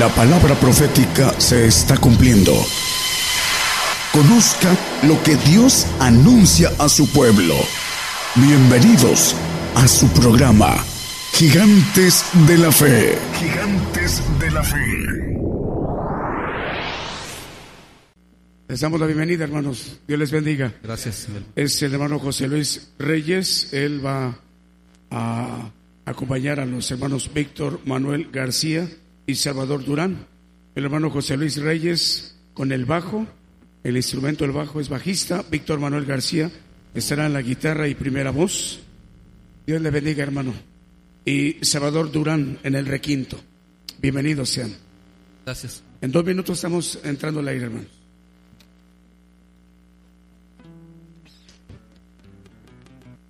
La palabra profética se está cumpliendo. Conozca lo que Dios anuncia a su pueblo. Bienvenidos a su programa, Gigantes de la Fe. Gigantes de la Fe. Les damos la bienvenida, hermanos. Dios les bendiga. Gracias. Es el hermano José Luis Reyes. Él va a acompañar a los hermanos Víctor Manuel García y Salvador Durán. El hermano José Luis Reyes con el bajo. El instrumento del bajo es bajista. Víctor Manuel García estará en la guitarra y primera voz. Dios le bendiga, hermano. Y Salvador Durán en el requinto. Bienvenidos sean. Gracias. En dos minutos estamos entrando al aire, hermanos.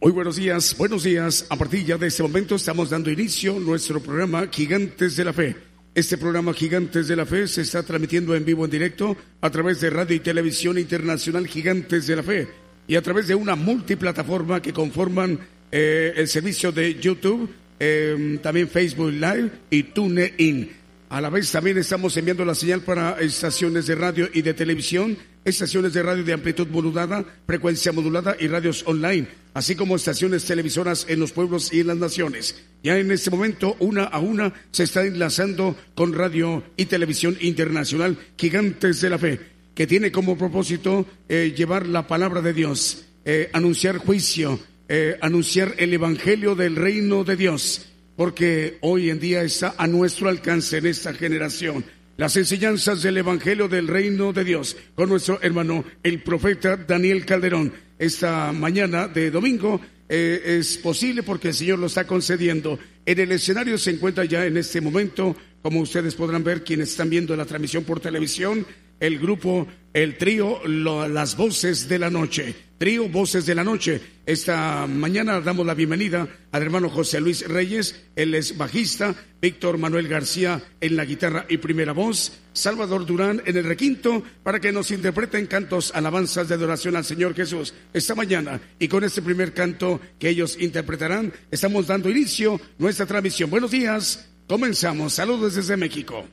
Muy buenos días, buenos días. A partir ya de este momento estamos dando inicio a nuestro programa Gigantes de la Fe. Este programa Gigantes de la Fe se está transmitiendo en vivo en directo a través de radio y televisión internacional Gigantes de la Fe y a través de una multiplataforma que conforman eh, el servicio de YouTube, eh, también Facebook Live y TuneIn. A la vez también estamos enviando la señal para estaciones de radio y de televisión, estaciones de radio de amplitud modulada, frecuencia modulada y radios online, así como estaciones televisoras en los pueblos y en las naciones. Ya en este momento, una a una, se está enlazando con radio y televisión internacional Gigantes de la Fe, que tiene como propósito eh, llevar la palabra de Dios, eh, anunciar juicio, eh, anunciar el Evangelio del reino de Dios porque hoy en día está a nuestro alcance en esta generación las enseñanzas del Evangelio del Reino de Dios con nuestro hermano el profeta Daniel Calderón. Esta mañana de domingo eh, es posible porque el Señor lo está concediendo. En el escenario se encuentra ya en este momento, como ustedes podrán ver, quienes están viendo la transmisión por televisión, el grupo, el trío, las voces de la noche. Trío Voces de la Noche. Esta mañana damos la bienvenida al hermano José Luis Reyes, él es bajista, Víctor Manuel García en la guitarra y primera voz, Salvador Durán en el requinto, para que nos interpreten cantos, alabanzas de adoración al Señor Jesús. Esta mañana, y con este primer canto que ellos interpretarán, estamos dando inicio a nuestra transmisión. Buenos días, comenzamos. Saludos desde México.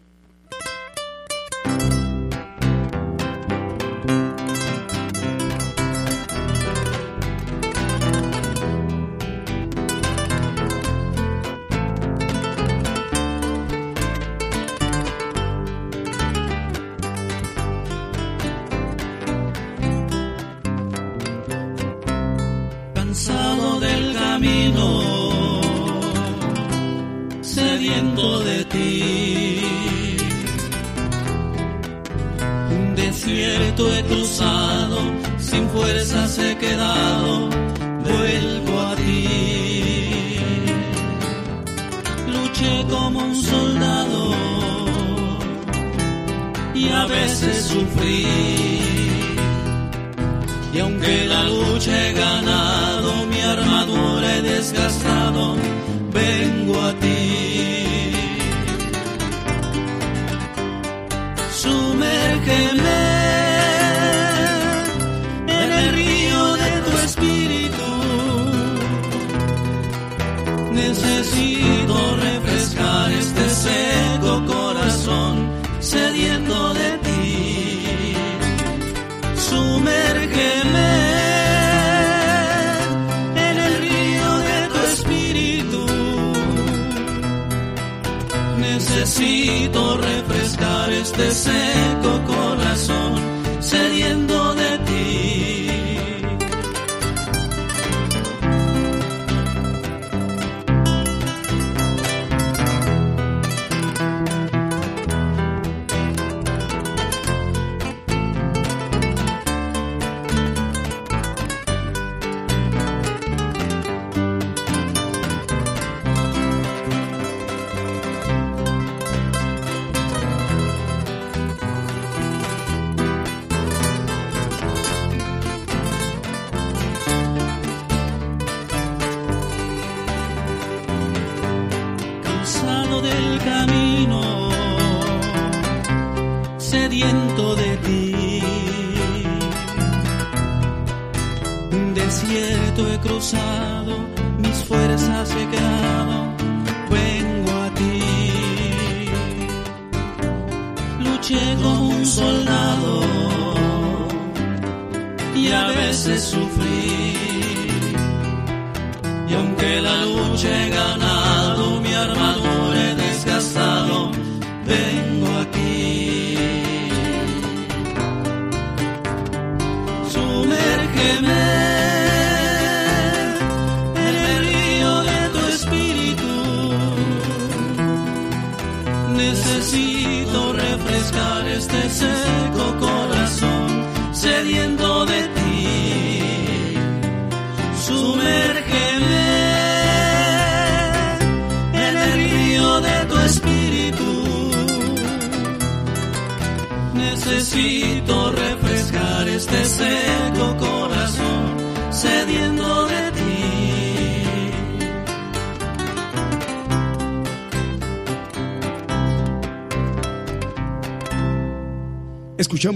Sufrí. Y aunque la lucha he ganado, mi armadura he desgastado, este seco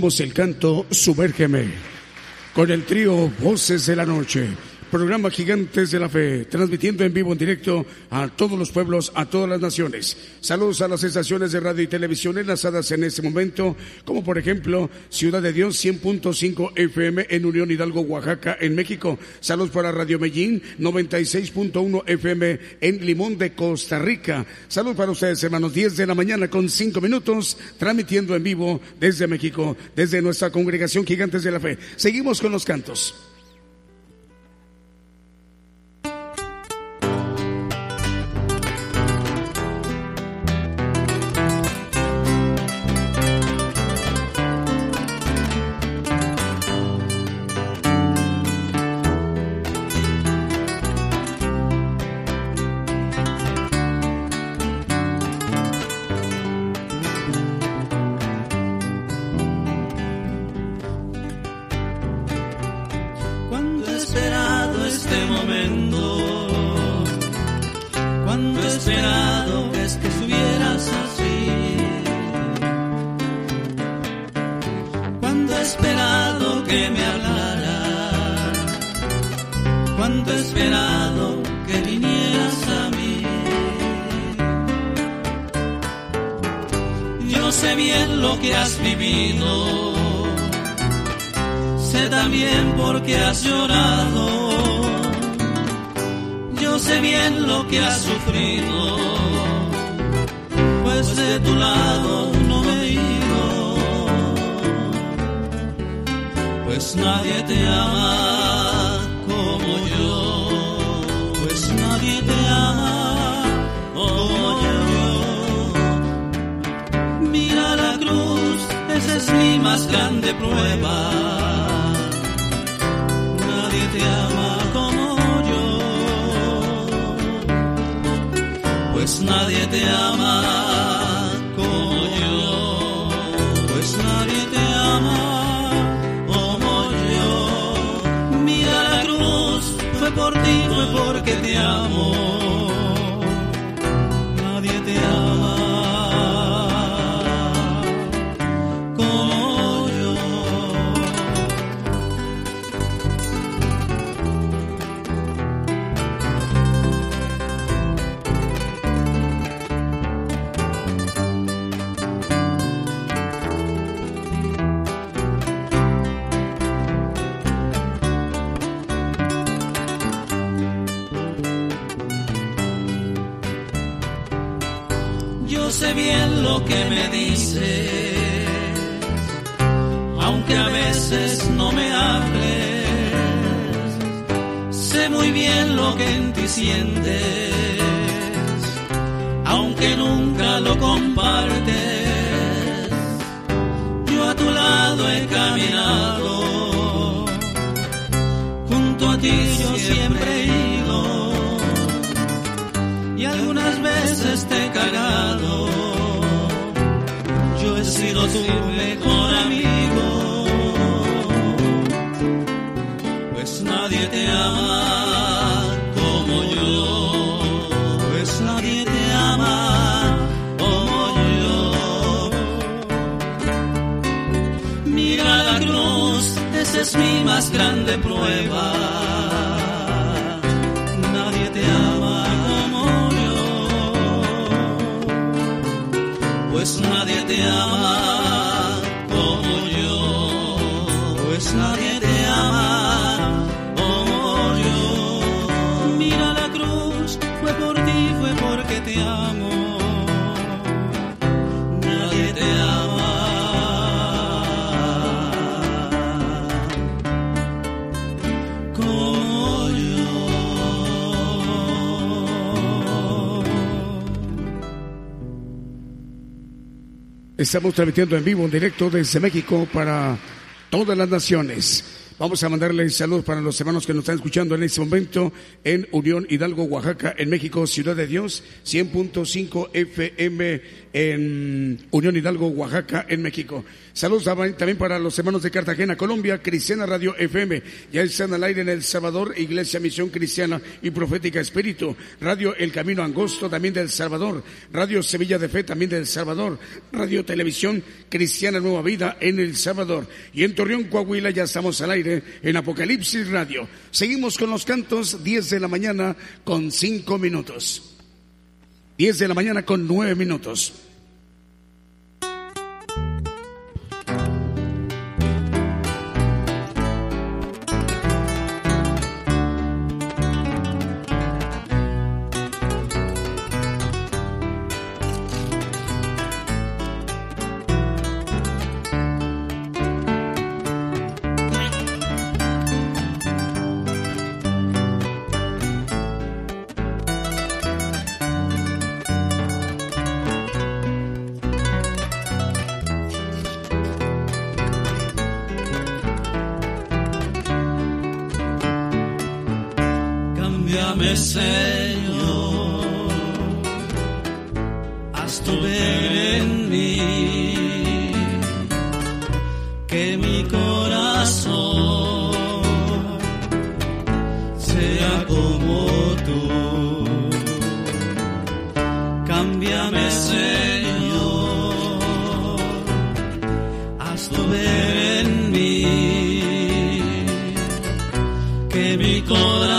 El canto Sumérgeme con el trío Voces de la Noche. Programa Gigantes de la Fe, transmitiendo en vivo, en directo a todos los pueblos, a todas las naciones. Saludos a las estaciones de radio y televisión enlazadas en este momento, como por ejemplo Ciudad de Dios 100.5 FM en Unión Hidalgo, Oaxaca, en México. Saludos para Radio Medellín 96.1 FM en Limón de Costa Rica. Saludos para ustedes, hermanos, 10 de la mañana con 5 minutos, transmitiendo en vivo desde México, desde nuestra congregación Gigantes de la Fe. Seguimos con los cantos. Pues nadie te ama como yo, pues nadie te ama como yo. Mira la cruz, fue por ti, fue porque te amo. Me dices, aunque a veces no me hables. Sé muy bien lo que en ti sientes, aunque nunca lo compartes. Yo a tu lado he caminado, junto a ti yo siempre he ido y algunas veces te he cagado. Sido tu mejor amigo, pues nadie te ama como yo, pues nadie te ama como yo. Mira la cruz, esa es mi más grande prueba yo, Estamos transmitiendo en vivo, en directo desde México para todas las naciones. Vamos a mandarle saludos para los hermanos que nos están escuchando en este momento en Unión Hidalgo, Oaxaca, en México, Ciudad de Dios, 100.5 FM en Unión Hidalgo, Oaxaca, en México. Saludos también para los hermanos de Cartagena, Colombia, Cristiana Radio FM. Ya están al aire en El Salvador, Iglesia Misión Cristiana y Profética Espíritu. Radio El Camino Angosto, también del Salvador. Radio Sevilla de Fe, también del Salvador. Radio Televisión Cristiana Nueva Vida en El Salvador. Y en Torreón, Coahuila, ya estamos al aire en Apocalipsis Radio. Seguimos con los cantos, 10 de la mañana con 5 minutos. 10 de la mañana con 9 minutos. En mí, que mi corazón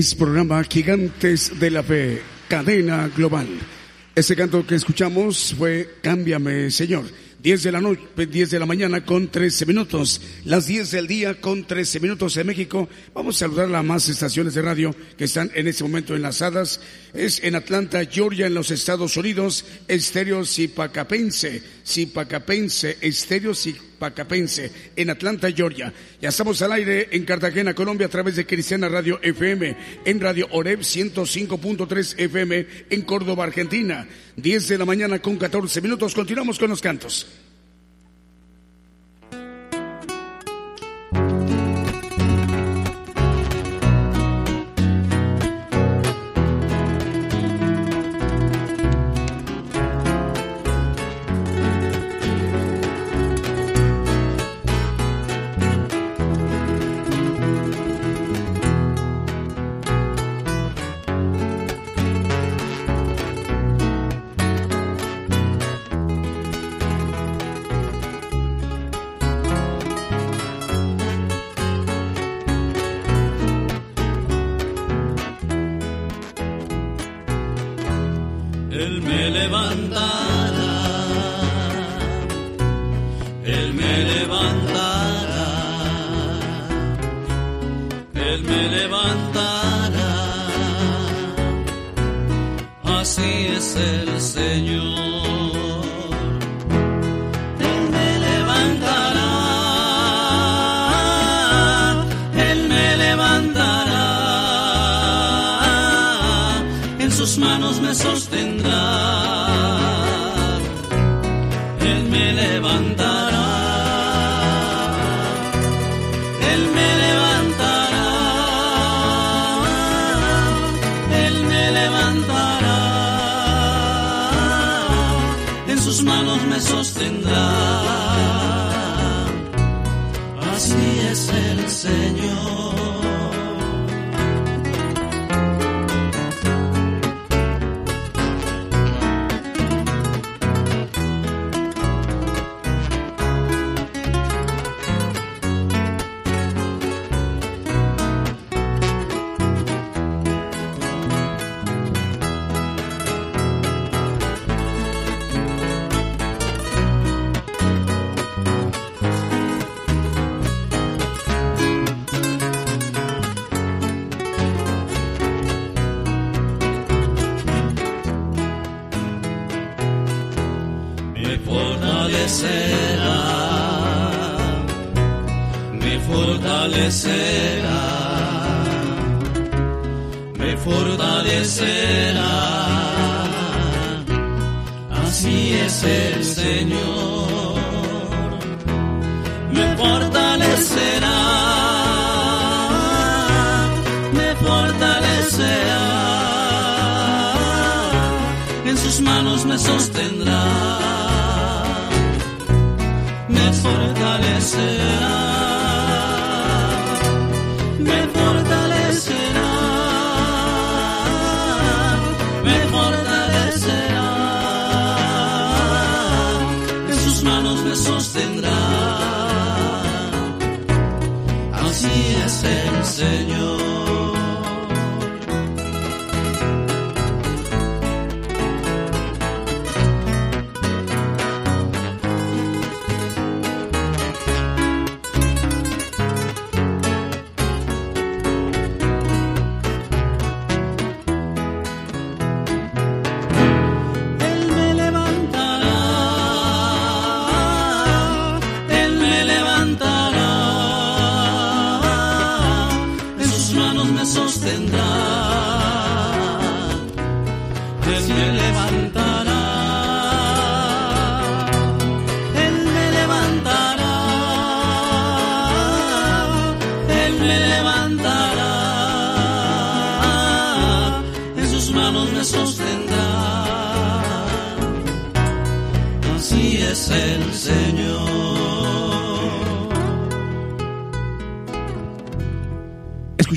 Es programa Gigantes de la Fe, cadena global. Ese canto que escuchamos fue Cámbiame, Señor. 10 de la noche, 10 de la mañana con 13 minutos. Las 10 del día con 13 minutos en México. Saludar a más estaciones de radio que están en este momento enlazadas. Es en Atlanta, Georgia, en los Estados Unidos, Estéreo Zipacapense, Zipacapense, Estéreo Zipacapense, en Atlanta, Georgia. Ya estamos al aire en Cartagena, Colombia, a través de Cristiana Radio FM, en Radio Oreb 105.3 FM, en Córdoba, Argentina. 10 de la mañana con 14 minutos. Continuamos con los cantos. Él me levantará, Él me levantará, Él me levantará. Así es el Señor.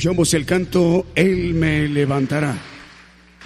El canto Él me levantará.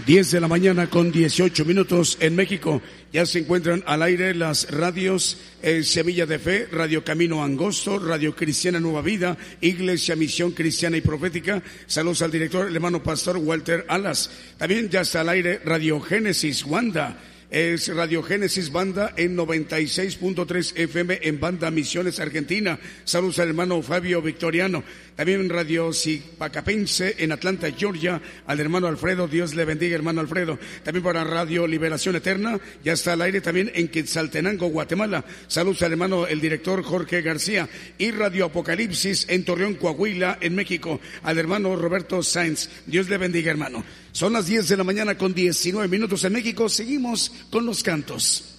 10 de la mañana con 18 minutos en México. Ya se encuentran al aire las radios eh, Semilla de Fe, Radio Camino Angosto, Radio Cristiana Nueva Vida, Iglesia Misión Cristiana y Profética. Saludos al director, el hermano pastor Walter Alas. También ya está al aire Radio Génesis Wanda es Radio Génesis Banda en 96.3 FM en Banda Misiones Argentina. Saludos al hermano Fabio Victoriano. También Radio Zipacapense en Atlanta, Georgia, al hermano Alfredo. Dios le bendiga, hermano Alfredo. También para Radio Liberación Eterna, ya está al aire también en Quetzaltenango, Guatemala. Saludos al hermano, el director Jorge García. Y Radio Apocalipsis en Torreón, Coahuila, en México, al hermano Roberto Sainz. Dios le bendiga, hermano. Son las 10 de la mañana con 19 minutos en México. Seguimos con los cantos.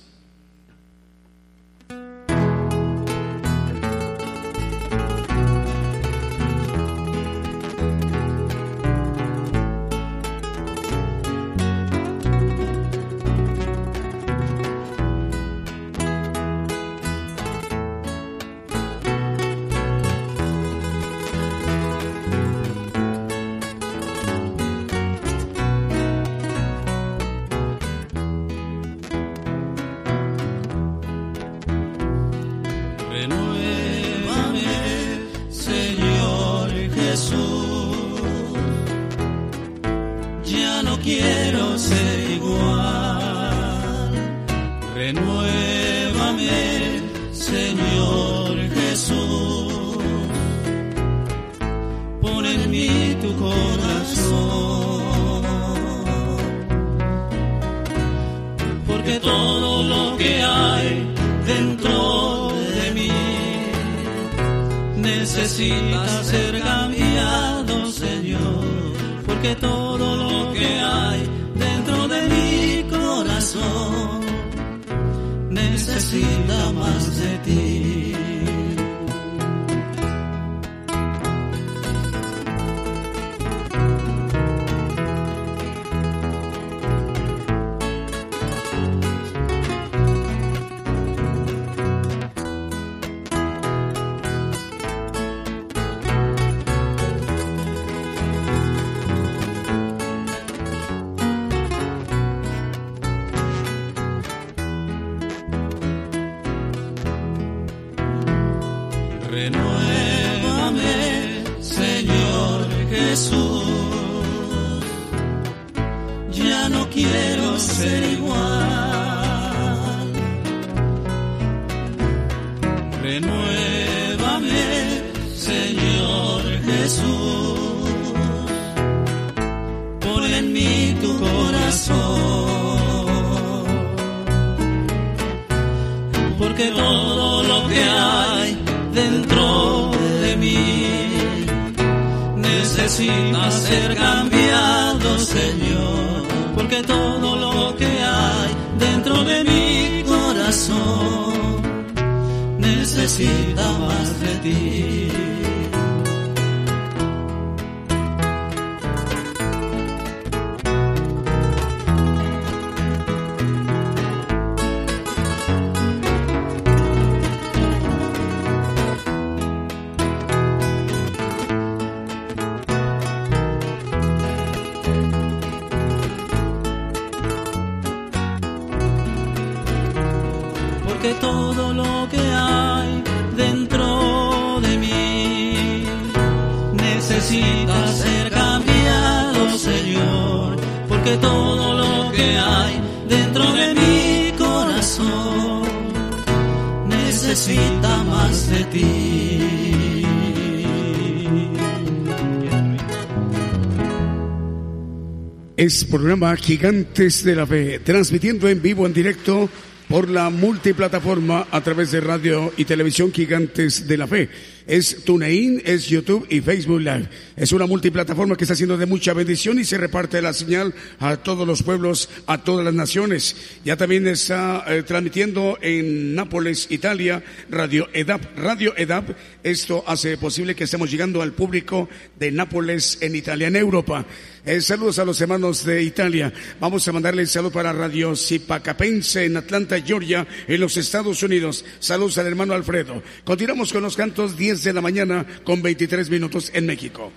Programa Gigantes de la Fe, transmitiendo en vivo, en directo por la multiplataforma a través de radio y televisión Gigantes de la Fe. Es TuneIn, es YouTube y Facebook Live. Es una multiplataforma que está haciendo de mucha bendición y se reparte la señal a todos los pueblos, a todas las naciones. Ya también está eh, transmitiendo en Nápoles, Italia, Radio EDAP. Radio EDAP, esto hace posible que estemos llegando al público de Nápoles en Italia, en Europa. Eh, saludos a los hermanos de Italia. Vamos a mandarle el saludo para Radio Zipacapense en Atlanta, Georgia, en los Estados Unidos. Saludos al hermano Alfredo. Continuamos con los cantos 10 de la mañana con 23 minutos en México.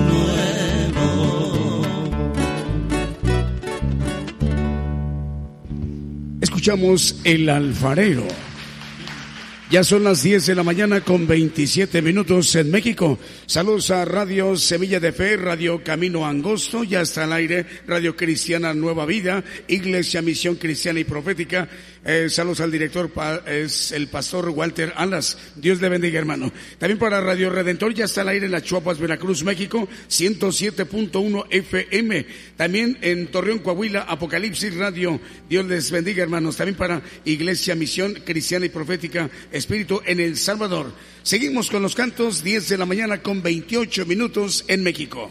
Nuevo. Escuchamos El Alfarero. Ya son las 10 de la mañana con 27 minutos en México. Saludos a Radio Semilla de Fe, Radio Camino Angosto, ya está al aire, Radio Cristiana Nueva Vida, Iglesia Misión Cristiana y Profética. Eh, saludos al director, es el pastor Walter Alas. Dios le bendiga, hermano. También para Radio Redentor, ya está al aire en las Chuapas, Veracruz, México, 107.1 FM. También en Torreón, Coahuila, Apocalipsis Radio. Dios les bendiga, hermanos. También para Iglesia Misión Cristiana y Profética, Espíritu en El Salvador. Seguimos con los cantos, 10 de la mañana con 28 minutos en México.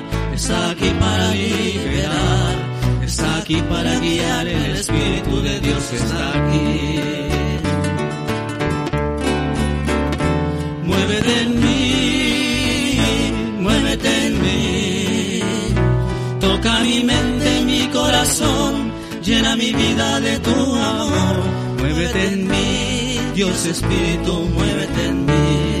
está aquí para liberar, está aquí para guiar, el Espíritu de Dios está aquí. Muévete en mí, muévete en mí, toca mi mente, mi corazón, llena mi vida de tu amor, muévete en mí, Dios Espíritu, muévete en mí.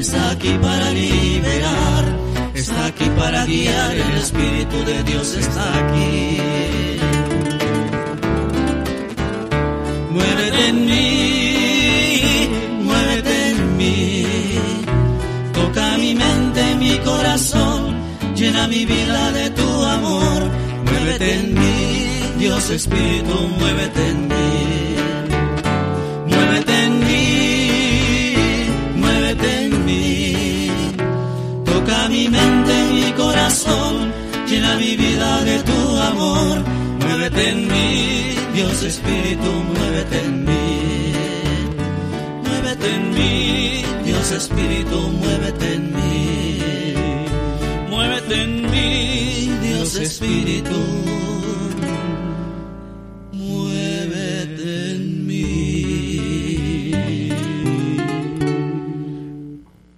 está aquí para liberar, está aquí para guiar. El Espíritu de Dios está aquí. Muévete en mí, muévete en mí. Toca mi mente, mi corazón, llena mi vida de tu amor. Muévete en mí, Dios Espíritu, muévete en mí. Llena mi vida de tu amor. Muévete en mí, Dios Espíritu, muévete en mí. Muévete en mí, Dios Espíritu, muévete en mí. Muévete en mí, Dios Espíritu. Muévete en mí.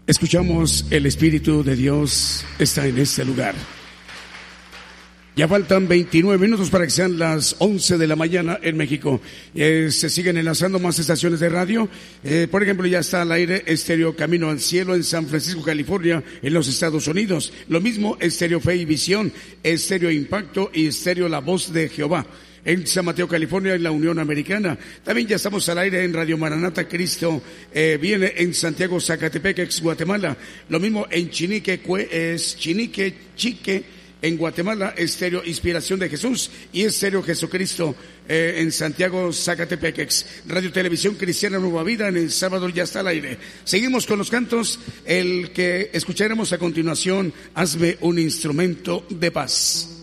Escuchamos el Espíritu de Dios está en este lugar. Ya faltan 29 minutos para que sean las 11 de la mañana en México. Eh, se siguen enlazando más estaciones de radio. Eh, por ejemplo, ya está al aire Estéreo Camino al Cielo en San Francisco, California, en los Estados Unidos. Lo mismo Estéreo Fe y Visión, Estéreo Impacto y Estéreo La Voz de Jehová. En San Mateo, California, en la Unión Americana. También ya estamos al aire en Radio Maranata Cristo. eh, viene en Santiago, Zacatepec, ex Guatemala. Lo mismo en Chinique, es Chinique, Chique en Guatemala, Estéreo Inspiración de Jesús y Estéreo Jesucristo eh, en Santiago, Zacatepequex. Radio Televisión Cristiana Nueva Vida en El Salvador ya está al aire. Seguimos con los cantos. El que escucharemos a continuación, Hazme un instrumento de paz.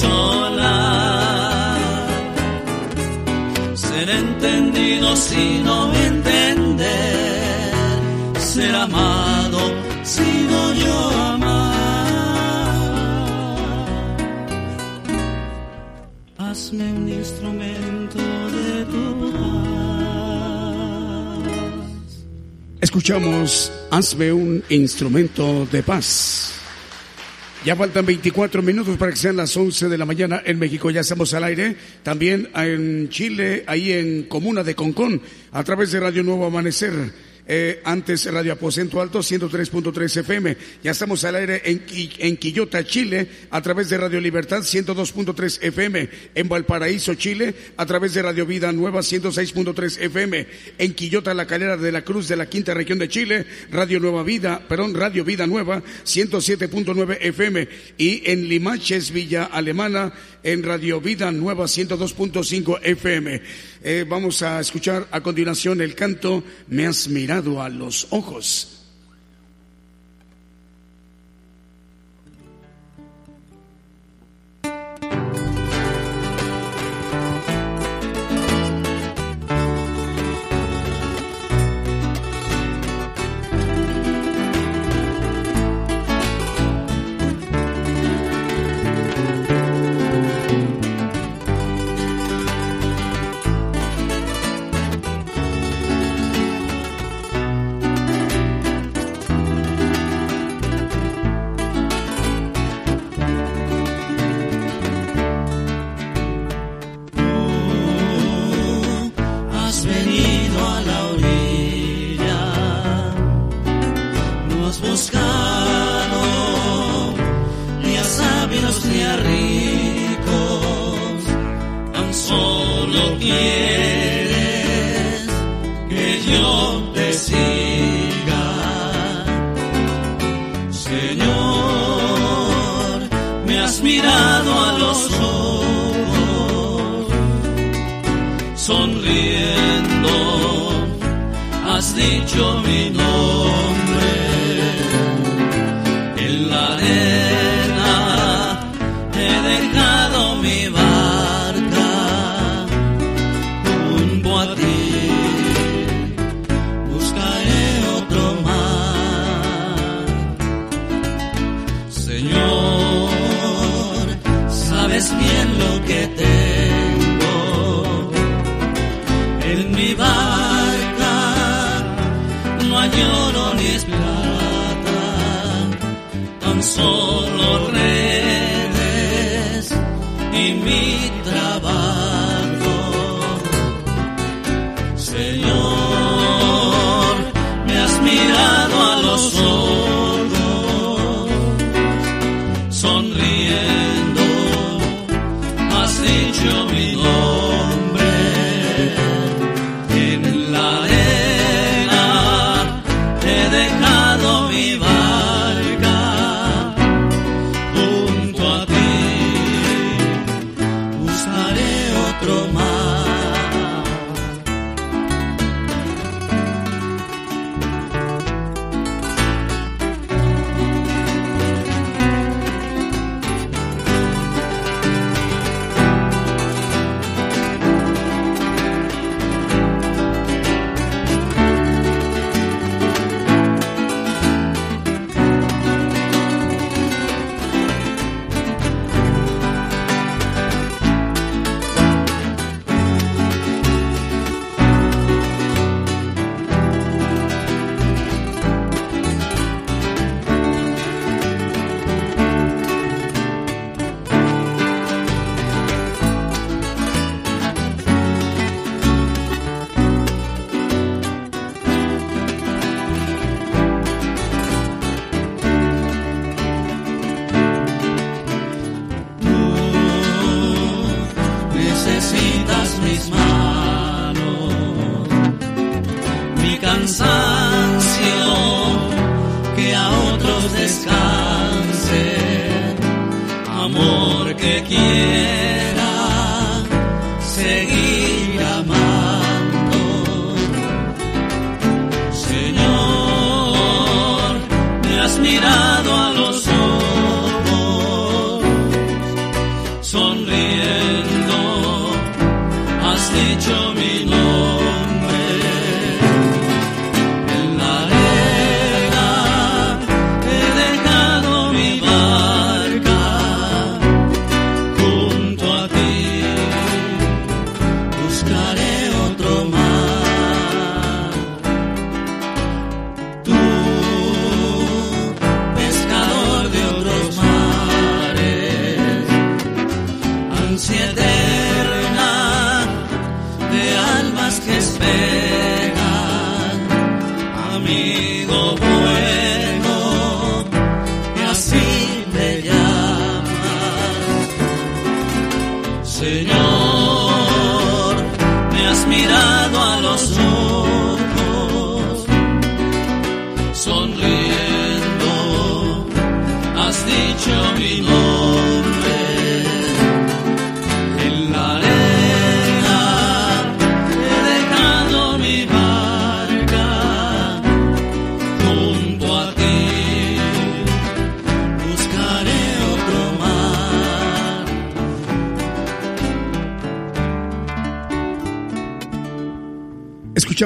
Consolar. Ser entendido, sino entender. Ser amado, sino yo amar. Hazme un instrumento de tu paz. Escuchamos Hazme un instrumento de paz. Ya faltan 24 minutos para que sean las 11 de la mañana en México. Ya estamos al aire. También en Chile, ahí en Comuna de Concón, a través de Radio Nuevo Amanecer. Eh, antes Radio Aposento Alto 103.3 FM. Ya estamos al aire en, en Quillota, Chile, a través de Radio Libertad 102.3 FM. En Valparaíso, Chile, a través de Radio Vida Nueva 106.3 FM. En Quillota, La Calera de la Cruz de la Quinta Región de Chile, Radio Nueva Vida, perdón, Radio Vida Nueva 107.9 FM. Y en Limaches, Villa Alemana, en Radio Vida Nueva 102.5 FM. Eh, vamos a escuchar a continuación el canto Me has mirado a los ojos.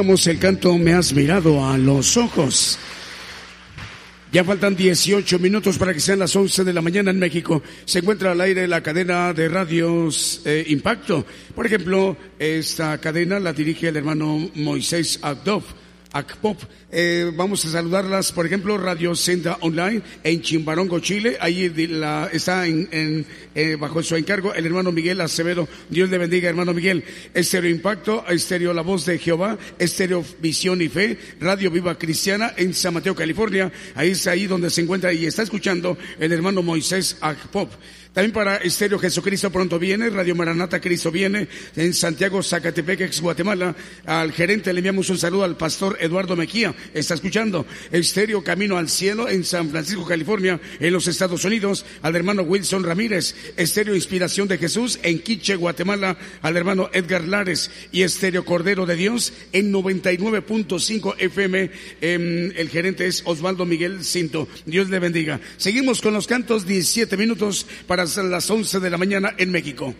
El canto Me has mirado a los ojos. Ya faltan 18 minutos para que sean las 11 de la mañana en México. Se encuentra al aire la cadena de radios eh, Impacto. Por ejemplo, esta cadena la dirige el hermano Moisés Agdov. Acpop. Eh, vamos a saludarlas, por ejemplo, Radio Senda Online en Chimbarongo, Chile. Ahí la- está en, en, eh, bajo su encargo el hermano Miguel Acevedo. Dios le bendiga, hermano Miguel. Estéreo Impacto, Estéreo La Voz de Jehová, Estéreo Visión y Fe, Radio Viva Cristiana en San Mateo, California. Ahí es ahí donde se encuentra y está escuchando el hermano Moisés Acpop. También para Estéreo Jesucristo pronto viene, Radio Maranata Cristo viene, en Santiago, Zacatepec, ex Guatemala. Al gerente le enviamos un saludo al pastor Eduardo Mejía, está escuchando. Estéreo Camino al Cielo en San Francisco, California, en los Estados Unidos, al hermano Wilson Ramírez. Estéreo Inspiración de Jesús en Quiche, Guatemala, al hermano Edgar Lares. Y Estéreo Cordero de Dios en 99.5 FM. em, el gerente es Osvaldo Miguel Cinto. Dios le bendiga. Seguimos con los cantos, 17 minutos para las 11 de la mañana en México.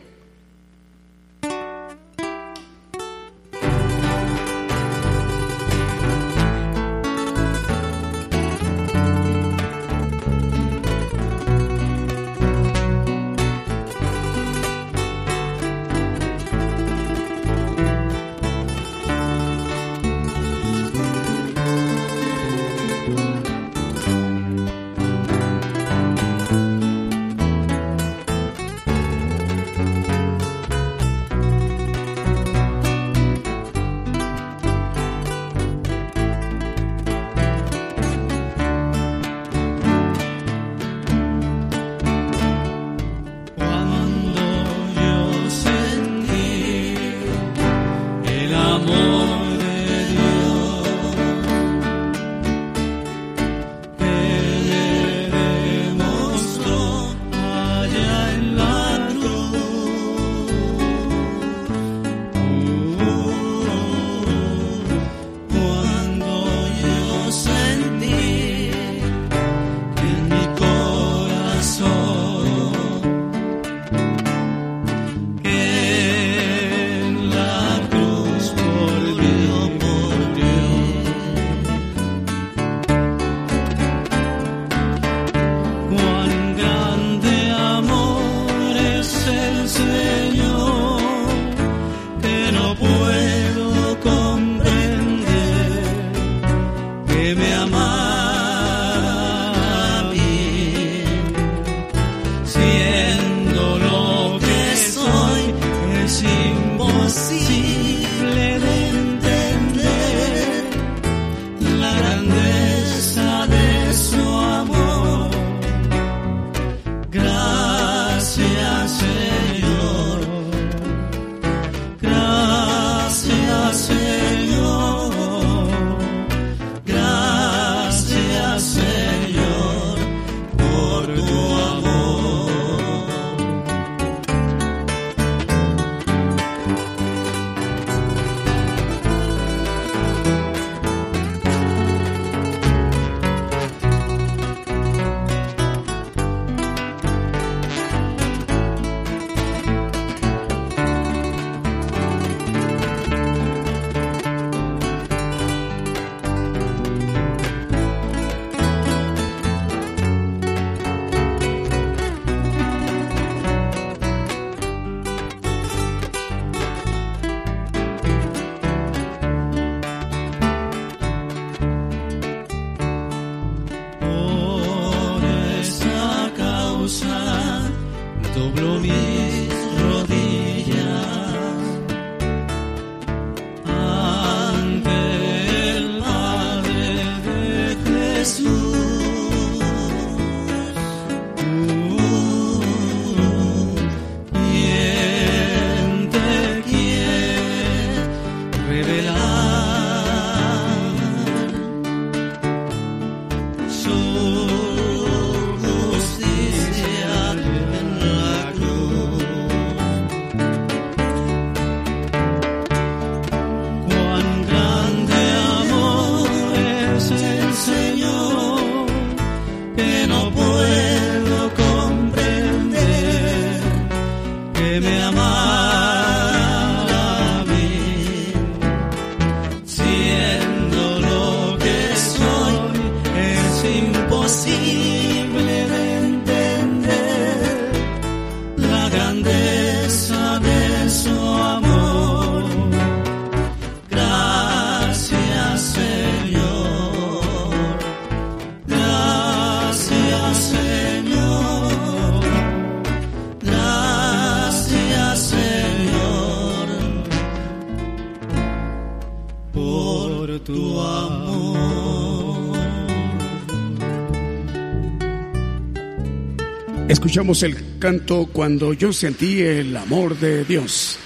Escuchamos el canto Cuando yo sentí el amor de Dios.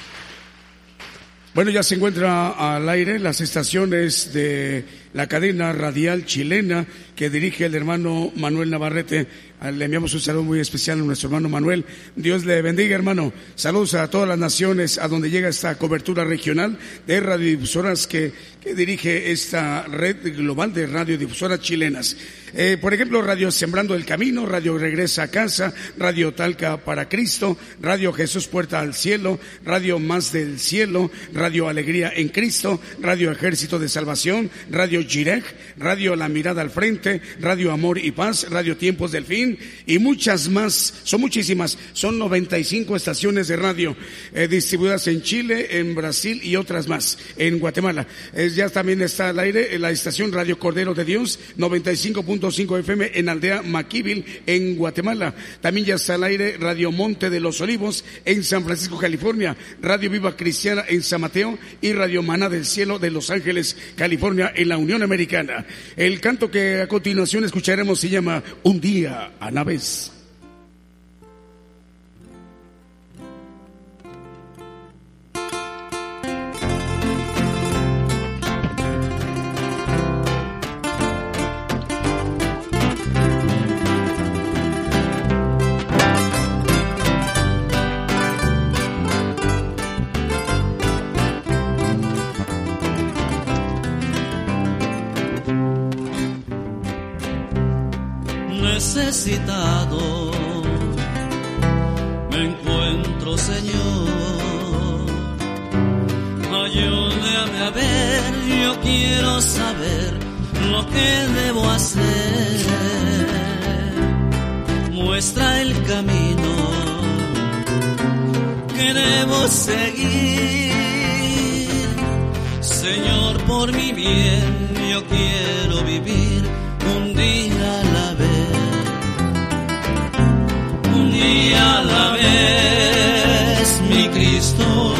Bueno, ya se encuentra al aire las estaciones de la cadena radial chilena que dirige el hermano Manuel Navarrete. Ah, le enviamos un saludo muy especial a nuestro hermano Manuel. Dios le bendiga, hermano. Saludos a todas las naciones a donde llega esta cobertura regional de radiodifusoras que, que dirige esta red global de radiodifusoras chilenas. Eh, por ejemplo, Radio Sembrando el Camino, Radio Regresa a Casa, Radio Talca para Cristo, Radio Jesús Puerta al Cielo, Radio Más del Cielo, Radio Alegría en Cristo, Radio Ejército de Salvación, Radio Girek, Radio La Mirada al Frente, Radio Amor y Paz, Radio Tiempos del Fin y muchas más. Son muchísimas. Son 95 estaciones de radio eh, distribuidas en Chile, en Brasil y otras más. En Guatemala. ya también está al aire la estación Radio Cordero de Dios, 95. 5 FM en Aldea Maquívil, en Guatemala. También ya está al aire Radio Monte de los Olivos en San Francisco, California. Radio Viva Cristiana en San Mateo y Radio Maná del Cielo de Los Ángeles, California, en la Unión Americana. El canto que a continuación escucharemos se llama Un día a Naves. Necesitado me encuentro, Señor. Ayúdame a ver, yo quiero saber lo que debo hacer. Muestra el camino que debo seguir. Señor, por mi bien, yo quiero vivir un día y a la vez, mi Cristo,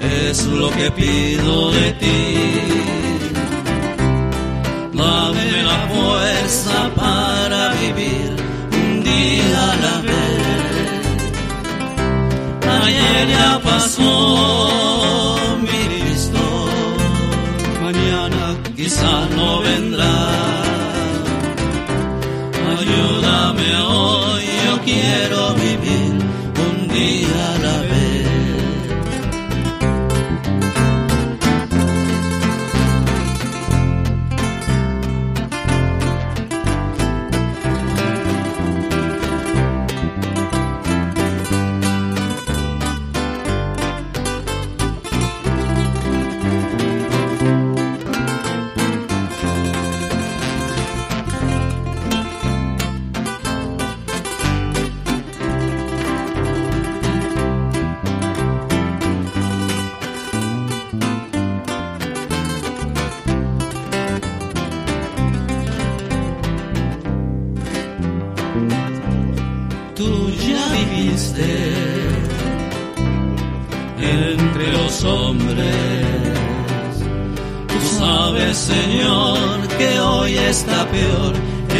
es lo que pido de ti. Dame la fuerza para vivir un día a la vez. Ayer ya pasó mi Cristo, mañana quizá no vendrá. Ayúdame hoy, yo quiero vivir un día la vez.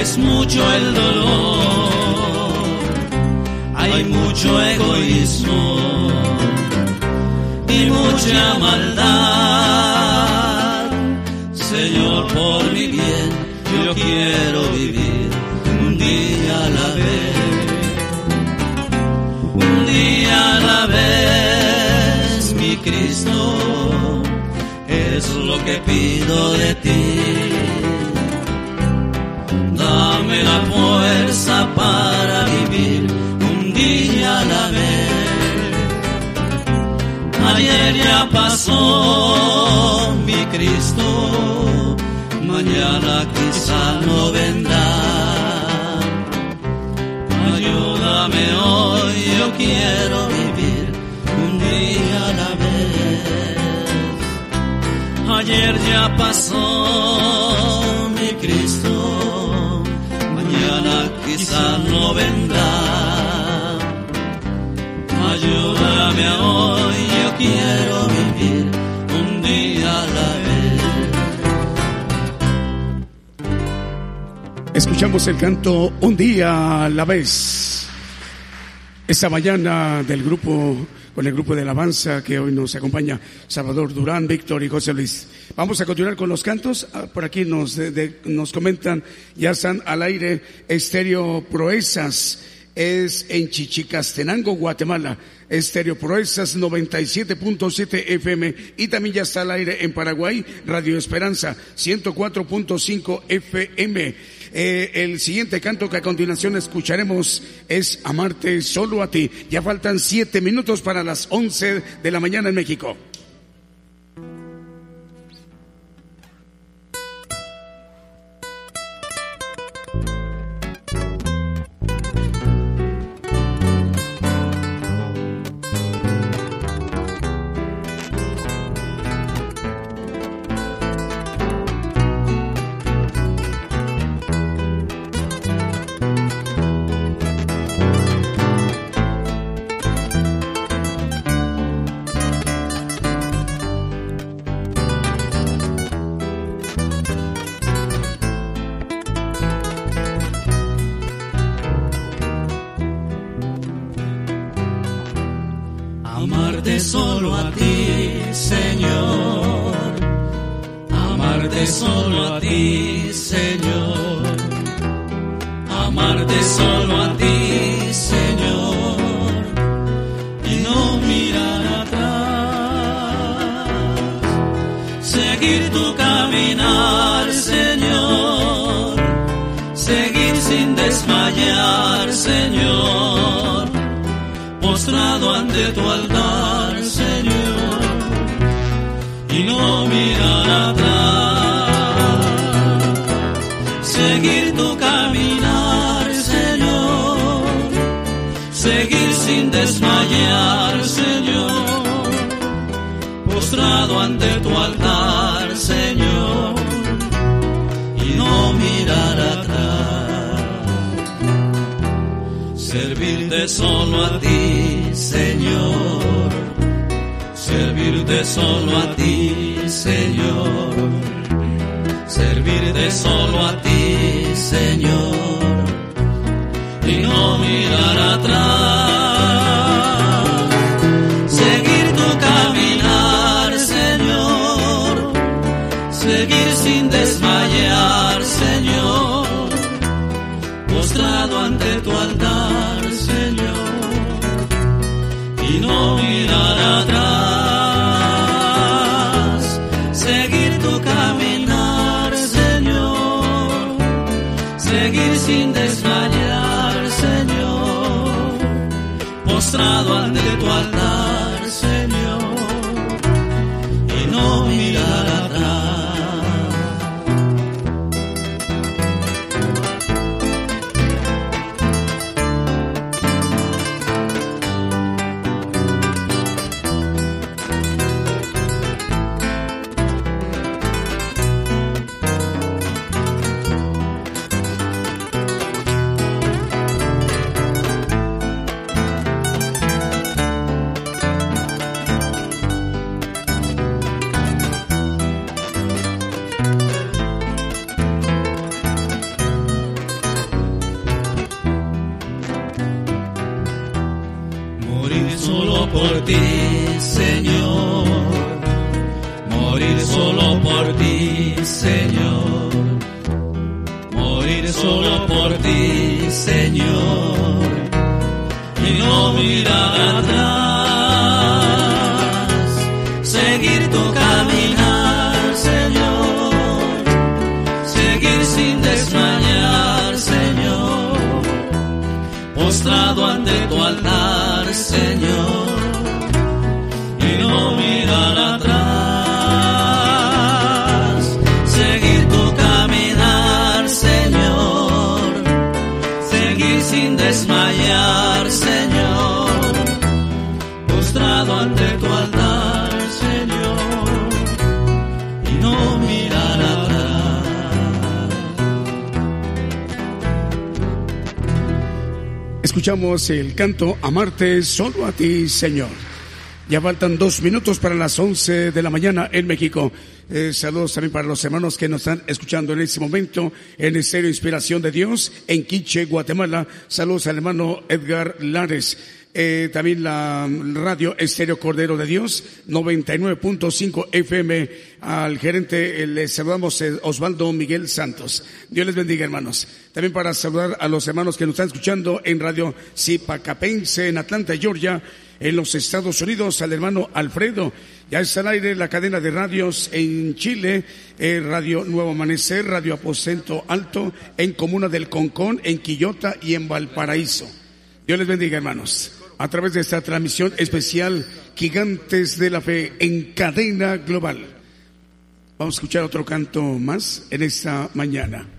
Es mucho el dolor, hay mucho egoísmo y mucha maldad. Señor, por mi bien, yo quiero vivir un día a la vez un día a la vez, mi Cristo, es lo que pido de Ya pasó, mi Cristo, mañana quizá no vendrá. Ayúdame hoy, yo quiero vivir un día a la vez. Ayer ya pasó mi Cristo, mañana quizá no vendrá. Ayúdame hoy, yo quiero vivir un día a la vez. Escuchamos el canto Un día a la vez. Esta mañana del grupo, con el grupo de alabanza que hoy nos acompaña, Salvador Durán, Víctor y José Luis. Vamos a continuar con los cantos. Ah, Por aquí nos, nos comentan, ya están al aire Estéreo Proezas. Es en Chichicastenango, Guatemala. Estéreo Proezas 97.7 FM. Y también ya está al aire en Paraguay, Radio Esperanza 104.5 FM. Eh, el siguiente canto que a continuación escucharemos es Amarte solo a ti. Ya faltan siete minutos para las once de la mañana en México. Postrado ante tu altar, Escuchamos el canto Amarte solo a ti, Señor. Ya faltan dos minutos para las once de la mañana en México. Eh, saludos también para los hermanos que nos están escuchando en este momento en Estéreo Inspiración de Dios en Quiche, Guatemala. Saludos al hermano Edgar Lares. Eh, también la radio Estéreo Cordero de Dios, 99.5 FM. Al gerente eh, le saludamos eh, Osvaldo Miguel Santos. Dios les bendiga, hermanos. También para saludar a los hermanos que nos están escuchando en Radio Zipacapense en Atlanta, Georgia, en los Estados Unidos, al hermano Alfredo. Ya está al aire la cadena de radios en Chile, eh, Radio Nuevo Amanecer, Radio Aposento Alto, en Comuna del Concón, en Quillota y en Valparaíso. Dios les bendiga, hermanos. A través de esta transmisión especial, Gigantes de la Fe en cadena global. Vamos a escuchar otro canto más en esta mañana.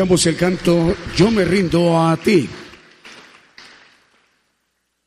El canto Yo me rindo a ti.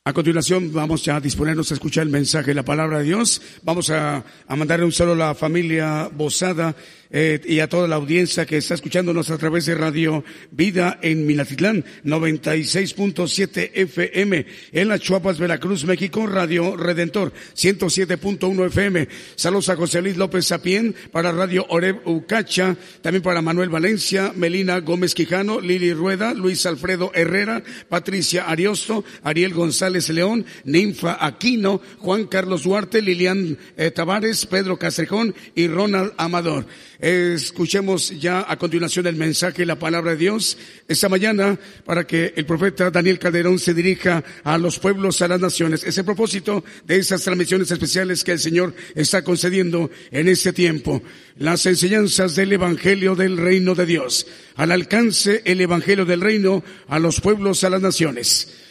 A continuación vamos a disponernos a escuchar el mensaje la palabra de Dios. Vamos a, a mandarle un saludo a la familia Bozada eh, y a toda la audiencia que está escuchándonos a través de Radio Vida en Minatitlán, 96.7 FM, en las Chuapas, Veracruz, México, Radio Redentor, 107.1 FM. Saludos a José Luis López Sapien para Radio Oreb Ucacha, también para Manuel Valencia, Melina Gómez Quijano, Lili Rueda, Luis Alfredo Herrera, Patricia Ariosto, Ariel González León, Ninfa Aquino, Juan Carlos Duarte, Lilian eh, Tavares, Pedro Castrejón y Ronald Amador. Escuchemos ya a continuación el mensaje y la palabra de Dios esta mañana para que el profeta Daniel Calderón se dirija a los pueblos, a las naciones. Es el propósito de esas transmisiones especiales que el Señor está concediendo en este tiempo. Las enseñanzas del Evangelio del Reino de Dios. Al alcance el Evangelio del Reino a los pueblos, a las naciones.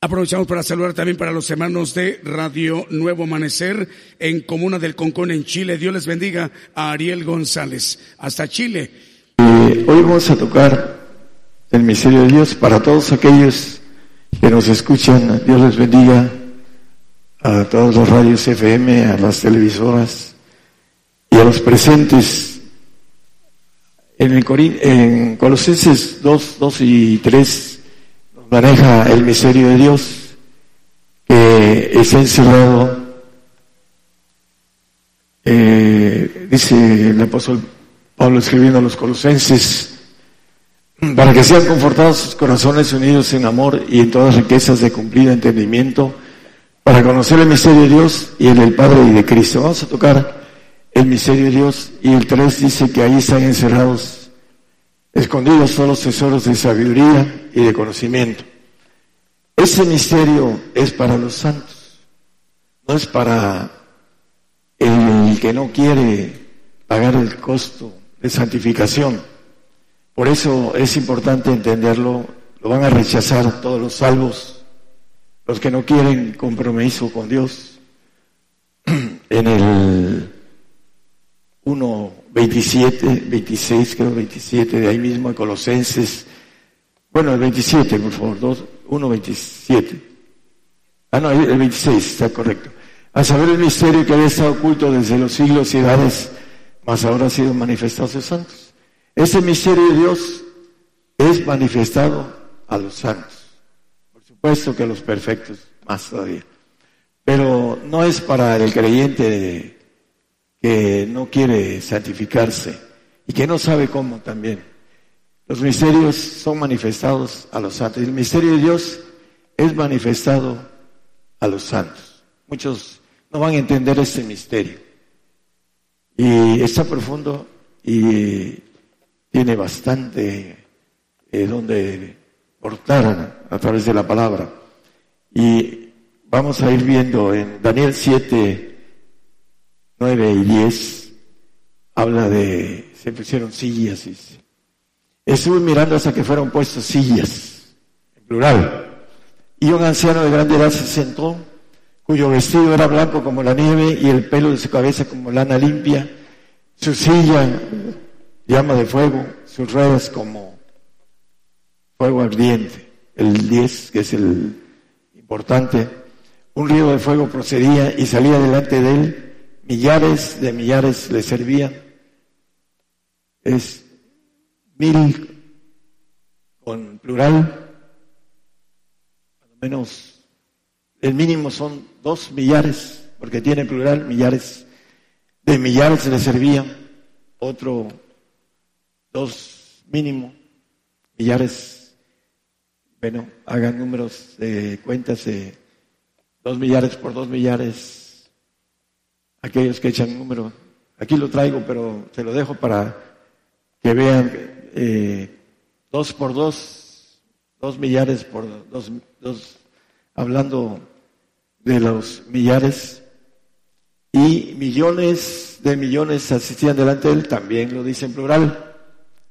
Aprovechamos para saludar también para los hermanos de Radio Nuevo Amanecer en Comuna del Concón en Chile. Dios les bendiga a Ariel González. Hasta Chile. Eh, hoy vamos a tocar el misterio de Dios para todos aquellos que nos escuchan. Dios les bendiga a todas las radios FM, a las televisoras y a los presentes. En, el en Colosenses 2, 2 y 3 nos maneja el misterio de Dios que está encerrado eh, dice el apóstol Pablo escribiendo a los colosenses, para que sean confortados sus corazones unidos en amor y en todas riquezas de cumplido entendimiento, para conocer el misterio de Dios y el del Padre y de Cristo. Vamos a tocar el misterio de Dios y el 3 dice que ahí están encerrados, escondidos todos los tesoros de sabiduría y de conocimiento. Ese misterio es para los santos, no es para el que no quiere pagar el costo de santificación. Por eso es importante entenderlo, lo van a rechazar todos los salvos, los que no quieren compromiso con Dios. En el 1, 27, 26, creo 27, de ahí mismo en Colosenses, bueno, el 27, por favor, 2, 1, 27. Ah, no, el 26, está correcto. A saber el misterio que había estado oculto desde los siglos y edades, mas ahora ha sido manifestado a sus santos. Ese misterio de Dios es manifestado a los santos. Por supuesto que a los perfectos, más todavía. Pero no es para el creyente que no quiere santificarse y que no sabe cómo también. Los misterios son manifestados a los santos. El misterio de Dios es manifestado a los santos. Muchos no van a entender este misterio. Y está profundo y tiene bastante eh, donde portar a través de la palabra. Y vamos a ir viendo en Daniel 7, 9 y 10, habla de, se pusieron sillas. Estuve mirando hasta que fueron puestas sillas, en plural. Y un anciano de grande edad se sentó, cuyo vestido era blanco como la nieve y el pelo de su cabeza como lana limpia, su silla llama de fuego, sus ruedas como fuego ardiente. El 10, que es el importante, un río de fuego procedía y salía delante de él, millares de millares le servían. Es mil con plural, menos, el mínimo son dos millares, porque tiene plural, millares, de millares le servían, otro, dos mínimo, millares, bueno, hagan números de cuentas de dos millares por dos millares, aquellos que echan número, aquí lo traigo, pero te lo dejo para que vean eh, dos por dos, dos millares por dos, dos, hablando de los millares, y millones de millones asistían delante de él, también lo dice en plural,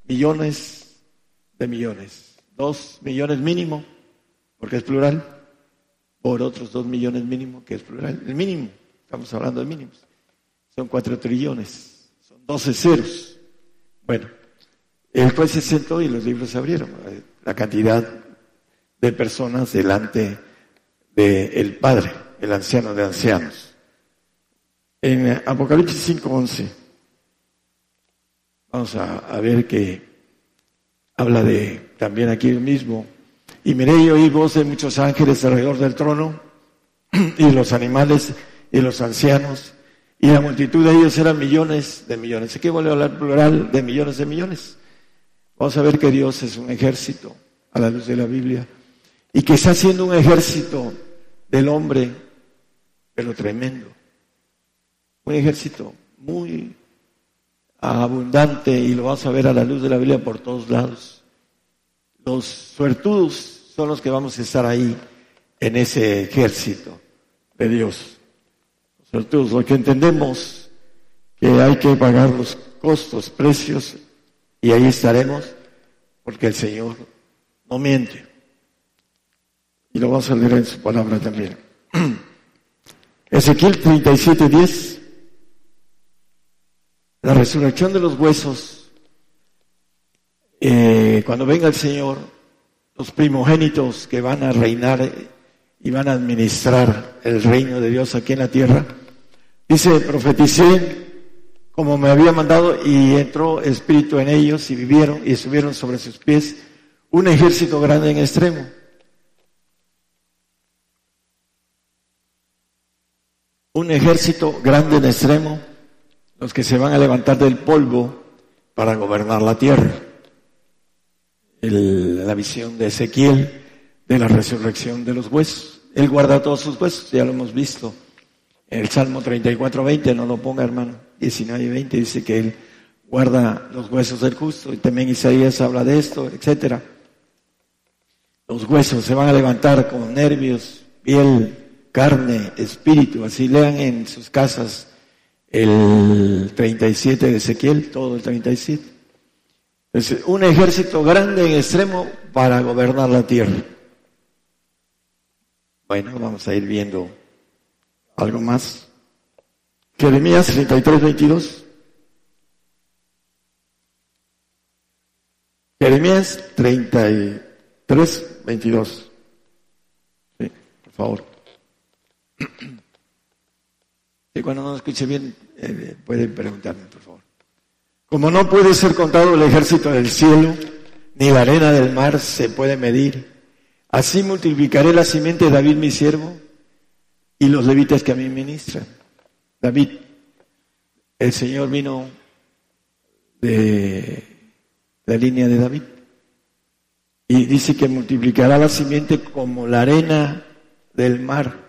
millones de millones, dos millones mínimo, porque es plural, por otros dos millones mínimo, que es plural, el mínimo, estamos hablando de mínimos, son cuatro trillones, son doce ceros. Bueno, el juez se sentó y los libros se abrieron la cantidad de personas delante del Padre, el anciano de ancianos. En Apocalipsis 5.11 vamos a, ver que habla de también aquí mismo. Y miré y oí voz de muchos ángeles alrededor del trono y los animales y los ancianos y la multitud de ellos eran millones de millones. Aquí vuelve a hablar plural de millones de millones. Vamos a ver que Dios es un ejército a la luz de la Biblia y que está haciendo un ejército del hombre, pero tremendo. Un ejército muy abundante y lo vamos a ver a la luz de la Biblia por todos lados. Los suertudos son los que vamos a estar ahí en ese ejército de Dios. Suertudos, lo que entendemos que hay que pagar los costos, precios y ahí estaremos porque el Señor no miente. Y lo vamos a leer en su palabra también. Ezequiel 37, 10. La resurrección de los huesos. Eh, cuando venga el Señor, los primogénitos que van a reinar y van a administrar el reino de Dios aquí en la tierra. Dice, profeticé como me había mandado y entró espíritu en ellos y vivieron y estuvieron sobre sus pies un ejército grande en extremo. Un ejército grande en extremo, los que se van a levantar del polvo para gobernar la tierra. la visión de Ezequiel de la resurrección de los huesos. Él guarda todos sus huesos, ya lo hemos visto. El Salmo 34, 20, no lo ponga hermano, 19 y 20 dice que Él guarda los huesos del justo y también Isaías habla de esto, etcétera. Los huesos se van a levantar con nervios, piel, carne, espíritu. Así lean en sus casas el 37 de Ezequiel, todo el 37. Es un ejército grande en extremo para gobernar la tierra. Bueno, vamos a ir viendo algo más. Jeremías 33, 22. Jeremías 33, 22. Sí, por favor. Y cuando no escuche bien, eh, puede preguntarme, por favor. Como no puede ser contado el ejército del cielo, ni la arena del mar se puede medir, así multiplicaré la simiente de David mi siervo y los levitas que a mí ministran. David, el Señor vino de la línea de David. Y dice que multiplicará la simiente como la arena del mar,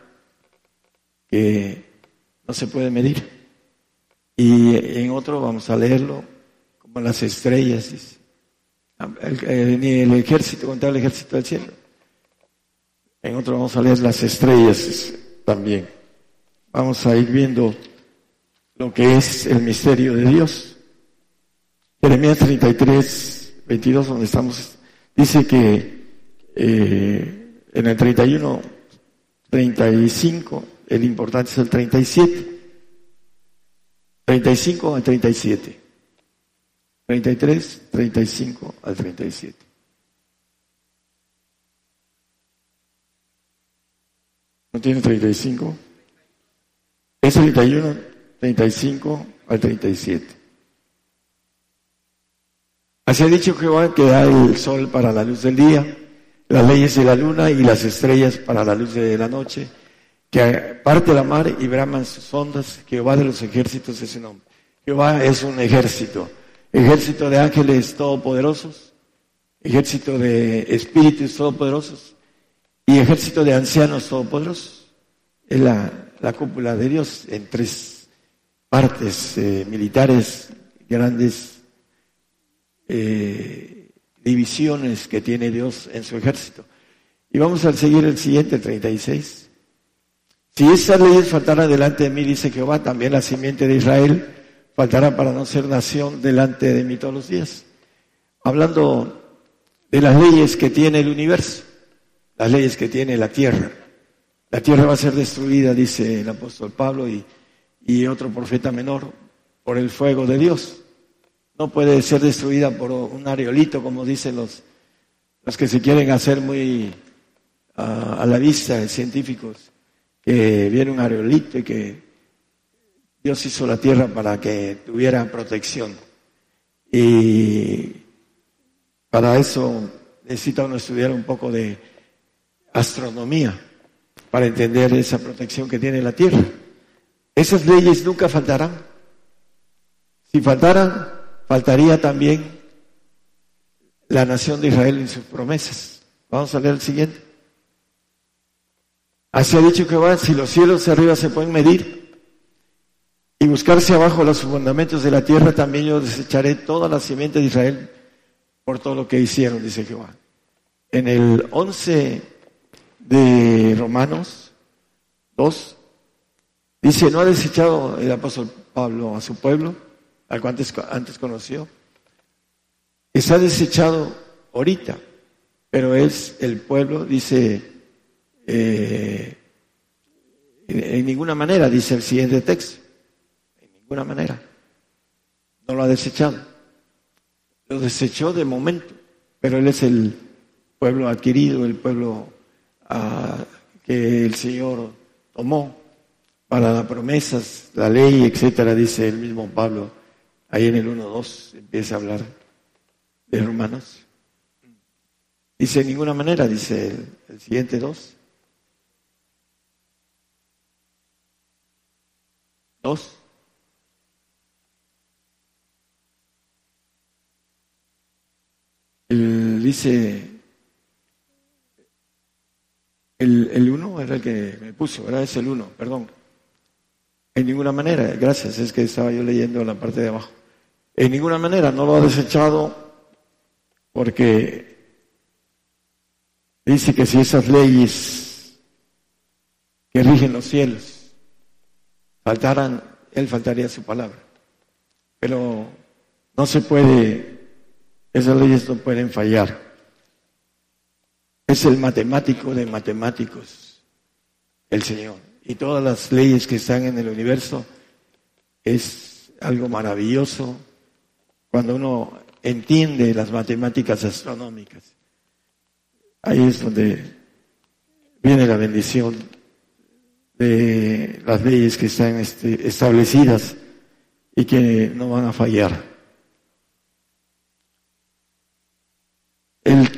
que no se puede medir. Y en otro vamos a leerlo como las estrellas, dice. Ni el ejército contra el ejército del cielo. En otro vamos a leer las estrellas también. Vamos a ir viendo lo que es el misterio de Dios. Jeremías 33, 22, donde estamos, dice que eh, en el 31, 35, el importante es el 37. 35 al 37. 33, 35 al 37. ¿No tiene 35? Es 31, 35 al 37. Así ha dicho Jehová que da el sol para la luz del día, las leyes de la luna y las estrellas para la luz de la noche, que parte la mar y braman sus ondas, Jehová de los ejércitos es su nombre. Jehová es un ejército, ejército de ángeles todopoderosos, ejército de espíritus todopoderosos y ejército de ancianos todopoderosos. Es la, la cúpula de Dios en tres partes eh, militares, grandes eh, divisiones que tiene Dios en su ejército. Y vamos a seguir el siguiente, el 36. Si esas leyes faltaran delante de mí, dice Jehová, también la simiente de Israel faltará para no ser nación delante de mí todos los días. Hablando de las leyes que tiene el universo, las leyes que tiene la tierra. La tierra va a ser destruida, dice el apóstol Pablo y, otro profeta menor, por el fuego de Dios. No puede ser destruida por un areolito, como dicen los, los que se quieren hacer muy a, a la vista, científicos, que viene un areolito y que Dios hizo la tierra para que tuviera protección. Y para eso necesita uno estudiar un poco de astronomía para entender esa protección que tiene la tierra. Esas leyes nunca faltarán. Si faltaran, faltaría también la nación de Israel en sus promesas. Vamos a leer el siguiente. Así ha dicho Jehová, si los cielos arriba se pueden medir y buscarse abajo los fundamentos de la tierra, también yo desecharé toda la simiente de Israel por todo lo que hicieron, dice Jehová. En el 11 de Romanos 2, dice, no ha desechado el apóstol Pablo a su pueblo, al cual antes, conoció, está desechado ahorita, pero es el pueblo, dice, eh, en, en ninguna manera, dice el siguiente texto, en ninguna manera, no lo ha desechado, lo desechó de momento, pero él es el pueblo adquirido, el pueblo ah, que el Señor tomó para las promesas, la ley, etcétera, dice el mismo Pablo, ahí en el 1.2 empieza a hablar de Romanos. Dice, de ninguna manera, dice el, el siguiente 2. 2. El, dice, el, el uno era el que me puso, ¿verdad? Es el uno, perdón. En ninguna manera, gracias, es que estaba yo leyendo la parte de abajo. En ninguna manera, no lo ha desechado porque dice que si esas leyes que rigen los cielos faltaran, él faltaría su palabra. Pero no se puede, esas leyes no pueden fallar. Es el matemático de matemáticos, el Señor. Y todas las leyes que están en el universo es algo maravilloso cuando uno entiende las matemáticas astronómicas. Ahí es donde viene la bendición de las leyes que están este, establecidas y que no van a fallar. El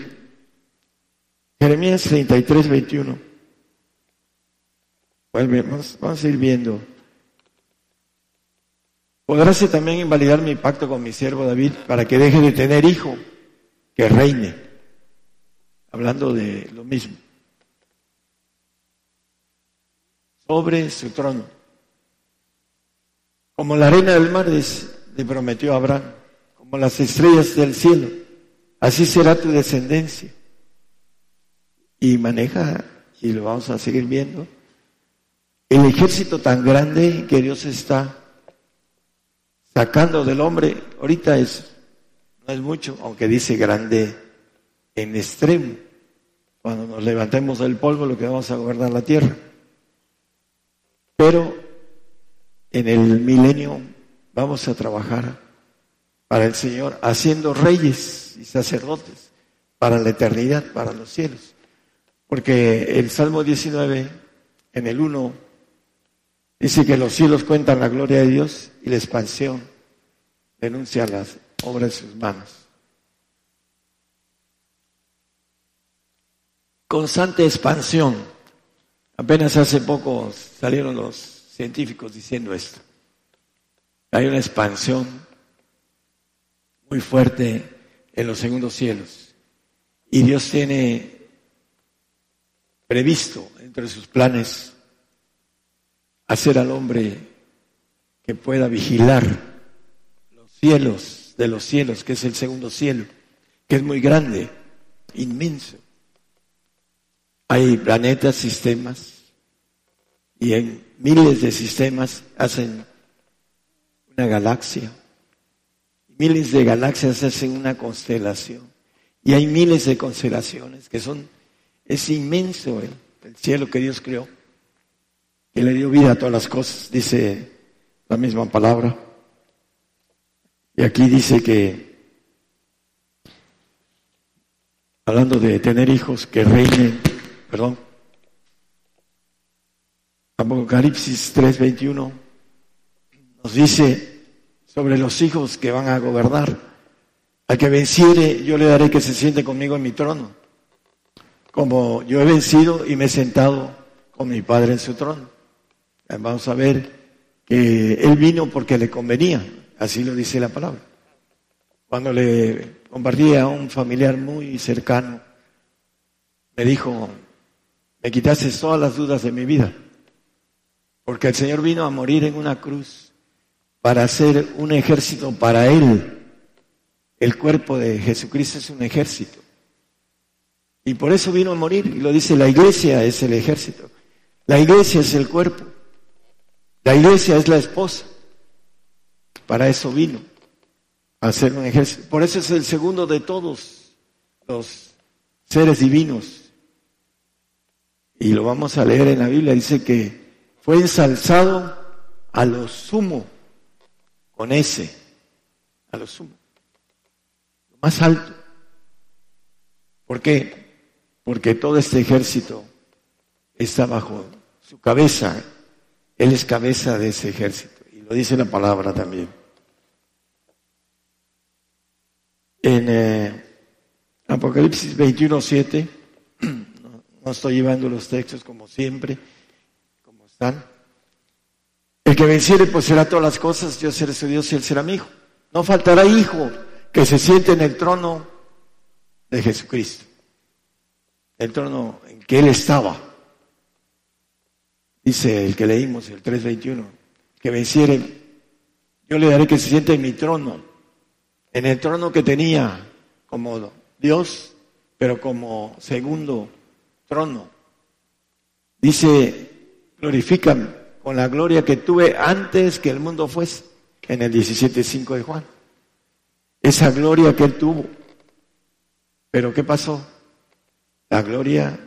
Jeremías 33, 21. Vamos, vamos a ir viendo. Podráse también invalidar mi pacto con mi siervo David para que deje de tener hijo, que reine. Hablando de lo mismo. Sobre su trono. Como la arena del mar le prometió Abraham, como las estrellas del cielo, así será tu descendencia. Y maneja, y lo vamos a seguir viendo, el ejército tan grande que Dios está sacando del hombre, ahorita es, no es mucho, aunque dice grande en extremo. Cuando nos levantemos del polvo, lo que vamos a gobernar la tierra. Pero en el milenio vamos a trabajar para el Señor, haciendo reyes y sacerdotes para la eternidad, para los cielos. Porque el Salmo 19, en el 1, dice que los cielos cuentan la gloria de Dios y la expansión denuncia las obras de sus manos. Constante expansión. Apenas hace poco salieron los científicos diciendo esto. Hay una expansión muy fuerte en los segundos cielos. Y Dios tiene previsto entre sus planes hacer al hombre que pueda vigilar los cielos de los cielos, que es el segundo cielo, que es muy grande, inmenso. Hay planetas, sistemas, y en miles de sistemas hacen una galaxia. Miles de galaxias hacen una constelación. Y hay miles de constelaciones que son, es inmenso el, el cielo que Dios creó, que le dio vida a todas las cosas, dice la misma palabra. Y aquí dice que, hablando de tener hijos que reinen, perdón, Apocalipsis 3:21 nos dice sobre los hijos que van a gobernar. Al que venciere, yo le daré que se siente conmigo en mi trono, como yo he vencido y me he sentado con mi Padre en su trono. Vamos a ver que Él vino porque le convenía, así lo dice la palabra. Cuando le compartía a un familiar muy cercano, me dijo, me quitaste todas las dudas de mi vida. Porque el Señor vino a morir en una cruz para hacer un ejército para Él. El cuerpo de Jesucristo es un ejército. Y por eso vino a morir. Y lo dice la iglesia es el ejército. La iglesia es el cuerpo. La iglesia es la esposa. Para eso vino. A hacer un ejército. Por eso es el segundo de todos los seres divinos. Y lo vamos a leer en la Biblia. Dice que fue ensalzado a lo sumo, con ese, a lo sumo, lo más alto. ¿Por qué? Porque todo este ejército está bajo su cabeza. Él es cabeza de ese ejército. Y lo dice la palabra también. En eh, Apocalipsis 21, 7, no estoy llevando los textos como siempre, el que venciere pues será todas las cosas, yo seré su Dios y él será mi hijo. No faltará hijo que se siente en el trono de Jesucristo, el trono en que él estaba. Dice el que leímos, el 3.21, que venciere, yo le daré que se siente en mi trono, en el trono que tenía como Dios, pero como segundo trono. Dice glorifican con la gloria que tuve antes que el mundo fuese, en el 17.5 de Juan. Esa gloria que él tuvo. Pero ¿qué pasó? La gloria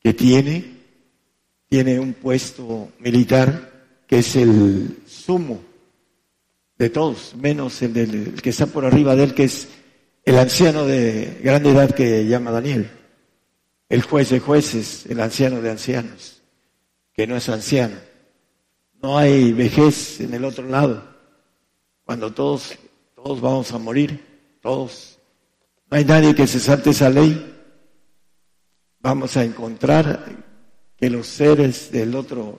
que tiene, tiene un puesto militar que es el sumo de todos, menos el, del, el que está por arriba de él, que es el anciano de grande edad que llama Daniel, el juez de jueces, el anciano de ancianos que no es anciano. No hay vejez en el otro lado. Cuando todos, todos vamos a morir, todos. No hay nadie que se salte esa ley. Vamos a encontrar que los seres del otro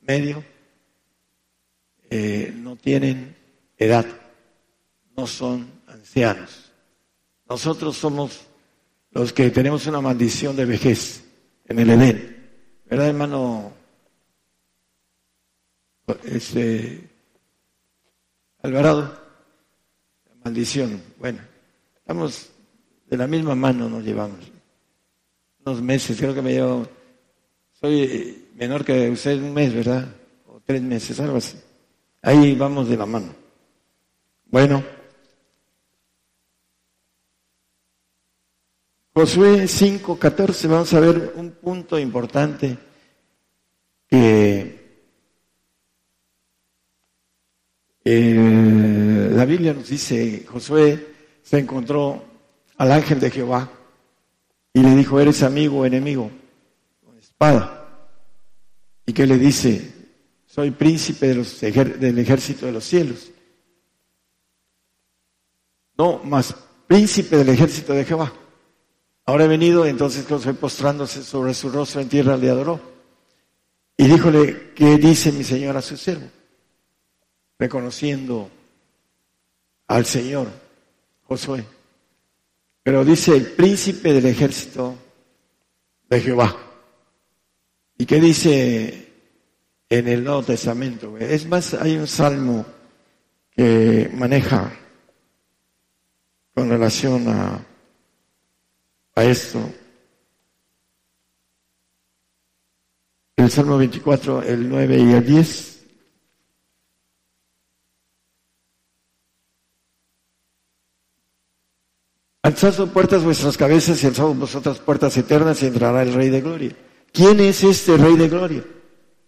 medio eh, no tienen edad, no son ancianos. Nosotros somos los que tenemos una maldición de vejez en el Edén. ¿Verdad, hermano este, Alvarado, maldición. Bueno, estamos de la misma mano nos llevamos. Unos meses, creo que me llevo, soy menor que usted un mes, ¿verdad? O tres meses, algo así. Ahí vamos de la mano. Bueno. Josué 5:14, vamos a ver un punto importante que eh, la Biblia nos dice, Josué se encontró al ángel de Jehová y le dijo, ¿eres amigo o enemigo? Con espada. ¿Y qué le dice? Soy príncipe del ejército de los cielos. No, más príncipe del ejército de Jehová. Ahora he venido, entonces Josué postrándose sobre su rostro en tierra le adoró. Y díjole, ¿qué dice mi Señor a su siervo? Reconociendo al Señor, Josué. Pero dice el príncipe del ejército de Jehová. ¿Y qué dice en el Nuevo Testamento? Es más, hay un salmo que maneja con relación a, a esto. El Salmo 24, el 9 y el 10. Alzad sus puertas vuestras cabezas y alzad vosotras puertas eternas y entrará el Rey de Gloria. ¿Quién es este Rey de Gloria?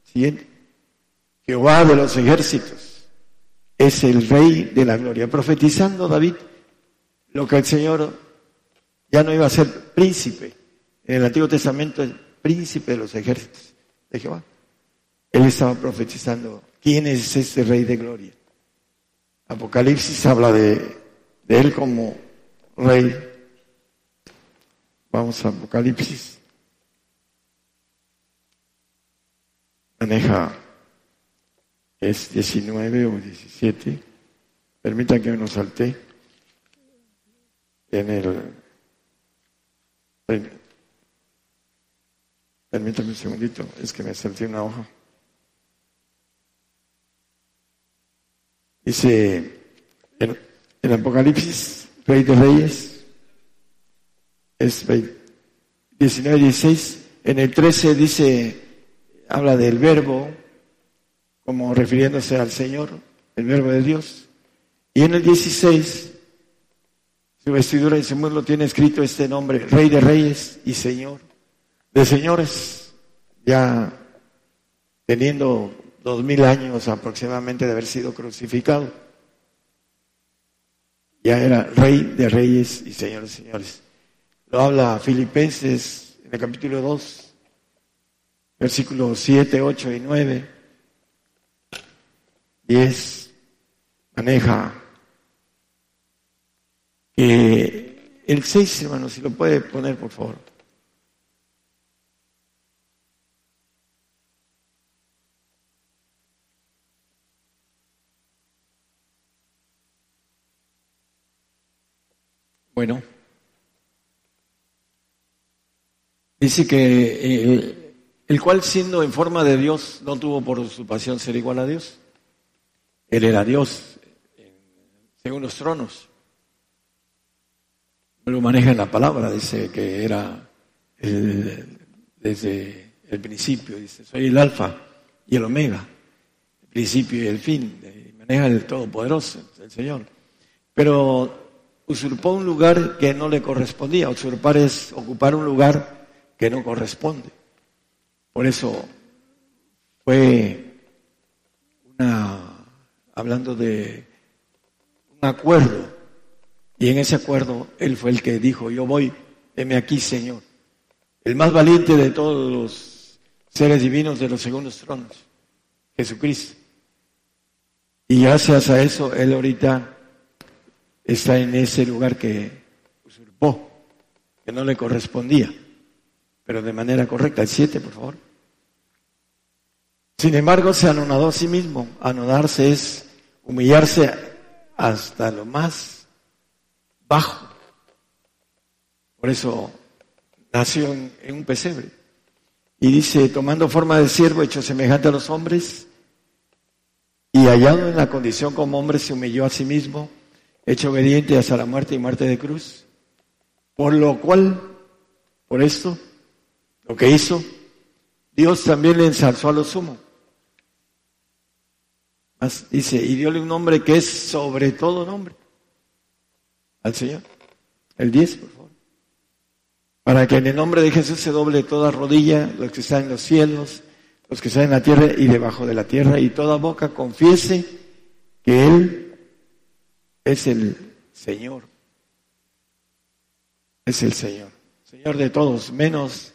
Siguiente. Jehová de los ejércitos es el Rey de la Gloria. Profetizando David lo que el Señor ya no iba a ser príncipe. En el Antiguo Testamento, el príncipe de los ejércitos de Jehová. Él estaba profetizando quién es este Rey de Gloria. Apocalipsis habla de él como rey. Vamos a Apocalipsis. Maneja, es 19 o 17. Permita que me salte en el... Permítame un segundito, es que me salté una hoja. Dice en, en Apocalipsis Rey de Reyes, es 19, 16. En el 13 dice, habla del verbo, como refiriéndose al Señor, el verbo de Dios. Y en el 16, su vestidura y su muslo tiene escrito este nombre, Rey de Reyes y Señor de Señores, ya teniendo dos mil años aproximadamente de haber sido crucificado ya era rey de reyes y señores señores. Lo habla Filipenses en el capítulo 2, versículos 7, 8 y 9. 10 maneja que el 6, hermano, si lo puede poner, por favor. Bueno, dice que el cual siendo en forma de Dios no tuvo por usurpación ser igual a Dios. Él era Dios según los tronos. Lo maneja en la palabra, dice que era desde el principio, dice, soy el alfa y el omega, el principio y el fin, maneja el Todopoderoso, el Señor. Pero usurpó un lugar que no le correspondía. Usurpar es ocupar un lugar que no corresponde. Por eso fue una, hablando de un acuerdo, y en ese acuerdo él fue el que dijo, yo voy, heme aquí, Señor. El más valiente de todos los seres divinos de los segundos tronos, Jesucristo. Y gracias a eso, él ahorita está en ese lugar que usurpó, que no le correspondía, pero de manera correcta. El 7, por favor. Sin embargo, se anonadó a sí mismo. Anodarse es humillarse hasta lo más bajo. Por eso nació en, un pesebre. Y dice, tomando forma de siervo, hecho semejante a los hombres, y hallado en la condición como hombre, se humilló a sí mismo hecho obediente hasta la muerte y muerte de cruz. Por lo cual, por esto, lo que hizo, Dios también le ensalzó a lo sumo. dice, y diole un nombre que es sobre todo nombre al Señor. El 10, por favor. Para que en el nombre de Jesús se doble toda rodilla, los que están en los cielos, los que están en la tierra y debajo de la tierra, y toda boca confiese que Él es el Señor. Es el Señor. Señor de todos, menos,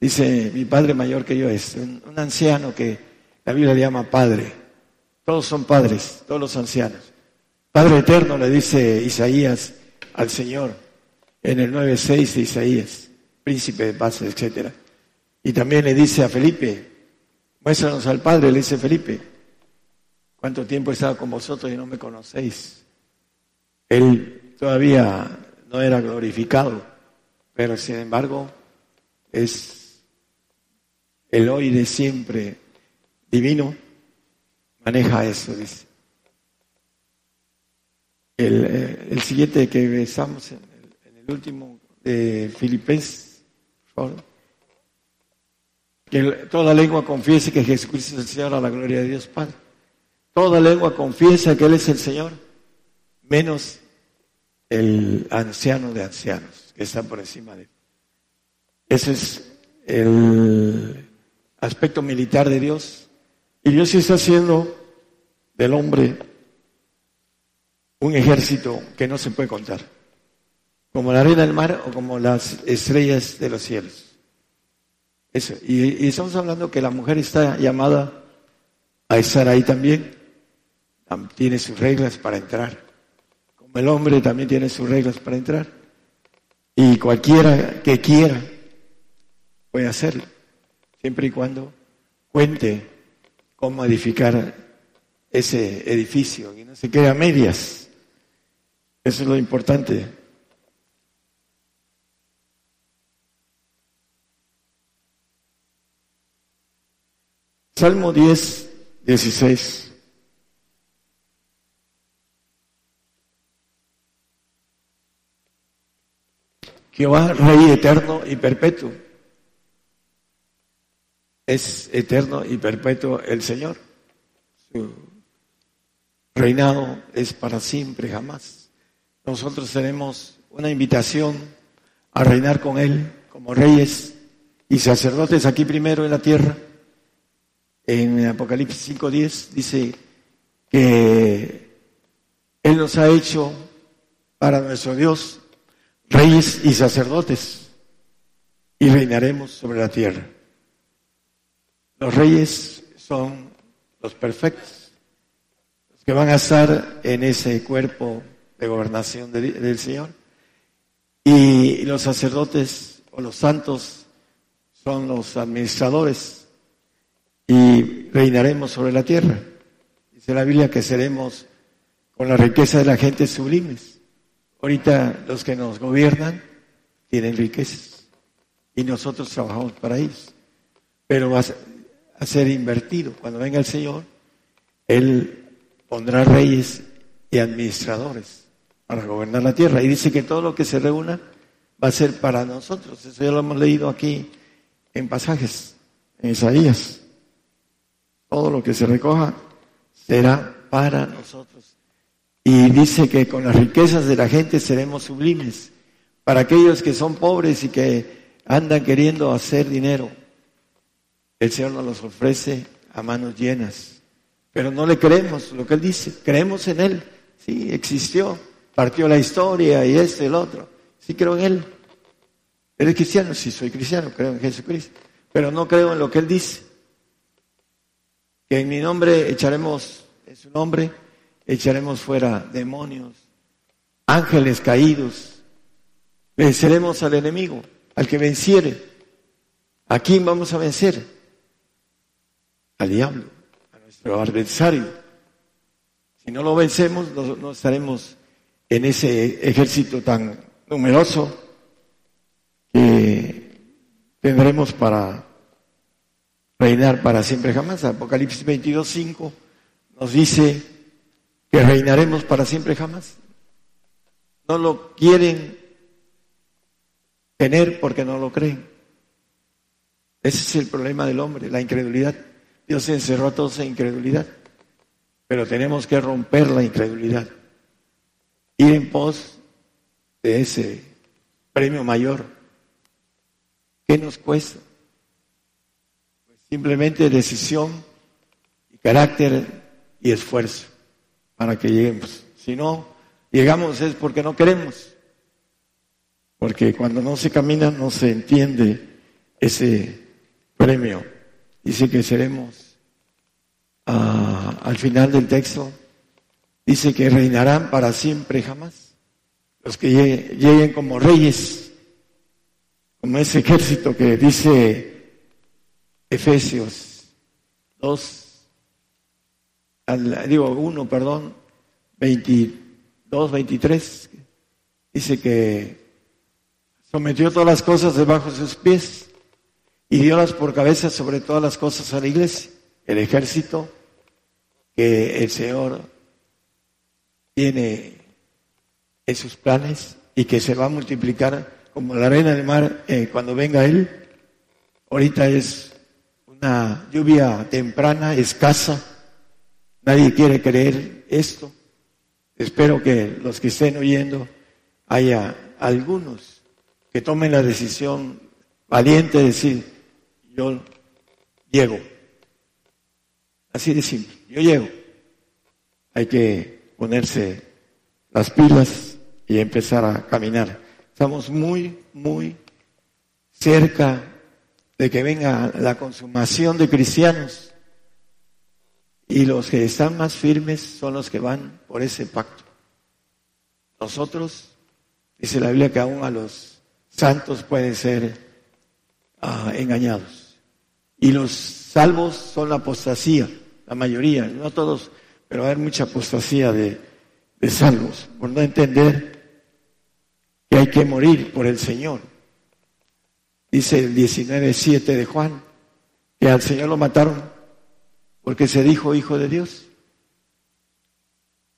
dice mi Padre mayor que yo es, un, un anciano que la Biblia le llama Padre. Todos son padres, todos los ancianos. Padre eterno le dice Isaías al Señor en el 9.6 de Isaías, príncipe de paz, etc. Y también le dice a Felipe, muéstranos al Padre, le dice Felipe, ¿cuánto tiempo he estado con vosotros y no me conocéis? Él todavía no era glorificado, pero sin embargo es el hoy de siempre divino, maneja eso, dice. Eh, el, siguiente que besamos en el, último de Filipenses, Que toda lengua confiese que Jesucristo es el Señor a la gloria de Dios Padre. Toda lengua confiesa que Él es el Señor, menos el anciano de ancianos que está por encima de él. Ese es el aspecto militar de Dios. Y Dios está haciendo del hombre un ejército que no se puede contar, como la arena del mar o como las estrellas de los cielos. Eso. Y, estamos hablando que la mujer está llamada a estar ahí también, tiene sus reglas para entrar, el hombre también tiene sus reglas para entrar, y cualquiera que quiera puede hacerlo, siempre y cuando cuente cómo edificar ese edificio y no se quede a medias. Eso es lo importante. Salmo 10, 16. Jehová, Rey eterno y perpetuo. Es eterno y perpetuo el Señor. Su reinado es para siempre, jamás nosotros tenemos una invitación a reinar con Él como reyes y sacerdotes aquí primero en la tierra. En Apocalipsis 5.10 dice que Él nos ha hecho para nuestro Dios reyes y sacerdotes y reinaremos sobre la tierra. Los reyes son los perfectos, los que van a estar en ese cuerpo de gobernación del Señor. Y los sacerdotes o los santos son los administradores y reinaremos sobre la tierra. Dice la Biblia que seremos con la riqueza de la gente sublimes. Ahorita los que nos gobiernan tienen riquezas y nosotros trabajamos para ellos. Pero va a ser invertido. Cuando venga el Señor, Él pondrá reyes y administradores para gobernar la tierra. Y dice que todo lo que se reúna va a ser para nosotros. Eso ya lo hemos leído aquí en pasajes, en Isaías. Todo lo que se recoja será para nosotros. Y dice que con las riquezas de la gente seremos sublimes. Para aquellos que son pobres y que andan queriendo hacer dinero, el Señor nos los ofrece a manos llenas. Pero no le creemos lo que Él dice, creemos en Él. Sí, existió, partió la historia y este y el otro. Sí creo en Él. ¿Eres cristiano? Sí, soy cristiano, creo en Jesucristo. Pero no creo en lo que Él dice. Que en mi nombre echaremos, en su nombre, echaremos fuera demonios, ángeles caídos. Venceremos al enemigo, al que venciere. ¿A quién vamos a vencer? Al diablo, a nuestro adversario. Si no lo vencemos, no estaremos en ese ejército tan numeroso que tendremos para reinar para siempre jamás. Apocalipsis 22, 5 nos dice que reinaremos para siempre jamás. No lo quieren tener porque no lo creen. Ese es el problema del hombre, la incredulidad. Dios encerró a todos en incredulidad, pero tenemos que romper la incredulidad, ir en pos de ese premio mayor. ¿Qué nos cuesta? Pues simplemente decisión y carácter y esfuerzo para que lleguemos. Si no llegamos es porque no queremos. Porque cuando no se camina no se entiende ese premio. Dice que seremos ah, al final del texto, dice que reinarán para siempre jamás. Los que lleguen, como reyes, como ese ejército que dice Efesios 2, digo 1, perdón, 22, 23, dice que sometió todas las cosas debajo de sus pies y diolas por cabeza sobre todas las cosas a la iglesia, el ejército que el Señor tiene en sus planes y que se va a multiplicar como la arena del mar eh, cuando venga Él. Ahorita es una lluvia temprana, escasa. Nadie quiere creer esto. Espero que los que estén oyendo haya algunos que tomen la decisión valiente de decir, yo llego. Así de simple, yo llego. Hay que ponerse las pilas y empezar a caminar. Estamos muy, muy cerca de que venga la consumación de cristianos y los que están más firmes son los que van por ese pacto. Nosotros, dice la Biblia que aún a los santos pueden ser ah, engañados. Y los salvos son la apostasía, la mayoría, no todos, pero hay mucha apostasía de, de salvos, por no entender que hay que morir por el Señor. Dice el 19.7 de Juan, que al Señor lo mataron porque se dijo hijo de Dios.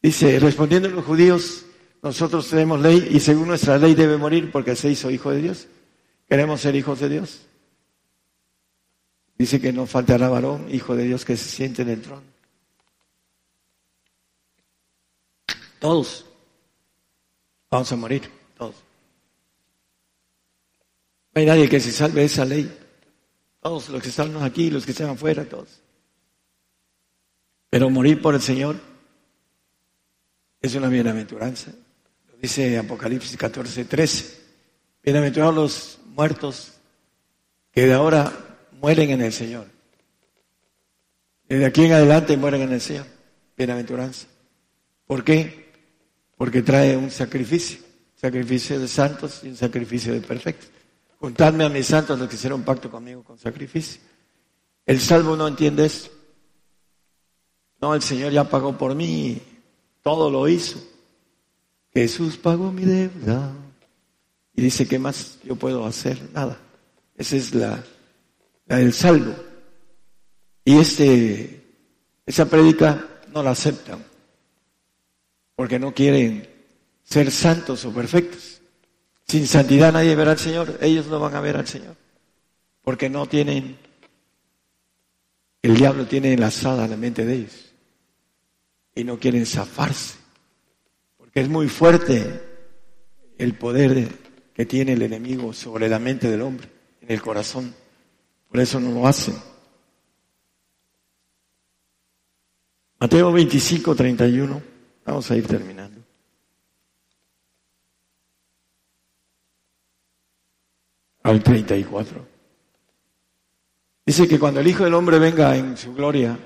Dice, respondiendo los judíos, nosotros tenemos ley y según nuestra ley debe morir porque se hizo hijo de Dios. Queremos ser hijos de Dios. Dice que no faltará varón, hijo de Dios, que se siente en el trono. Todos vamos a morir, todos. No hay nadie que se salve de esa ley. Todos los que estamos aquí, los que están afuera, todos. Pero morir por el Señor es una bienaventuranza. Dice Apocalipsis 14, 13. Bienaventurados los muertos que de ahora mueren en el Señor. Desde aquí en adelante mueren en el Señor. Bienaventuranza. ¿Por qué? Porque trae un sacrificio. Sacrificio de santos y un sacrificio de perfectos. Juntadme a mis santos los que hicieron pacto conmigo con sacrificio. El salvo no entiende eso. No, el Señor ya pagó por mí. Todo lo hizo. Jesús pagó mi deuda. Y dice, ¿qué más yo puedo hacer? Nada. Esa es la, la del salvo. Y este, esa prédica no la aceptan. Porque no quieren ser santos o perfectos. Sin santidad nadie verá al Señor. Ellos no van a ver al Señor. Porque no tienen, el diablo tiene enlazada la mente de ellos. Y no quieren zafarse que es muy fuerte el poder que tiene el enemigo sobre la mente del hombre, en el corazón. Por eso no lo hacen. Mateo 25, 31. Vamos a ir terminando. Al 34. Dice que cuando el Hijo del Hombre venga en su gloria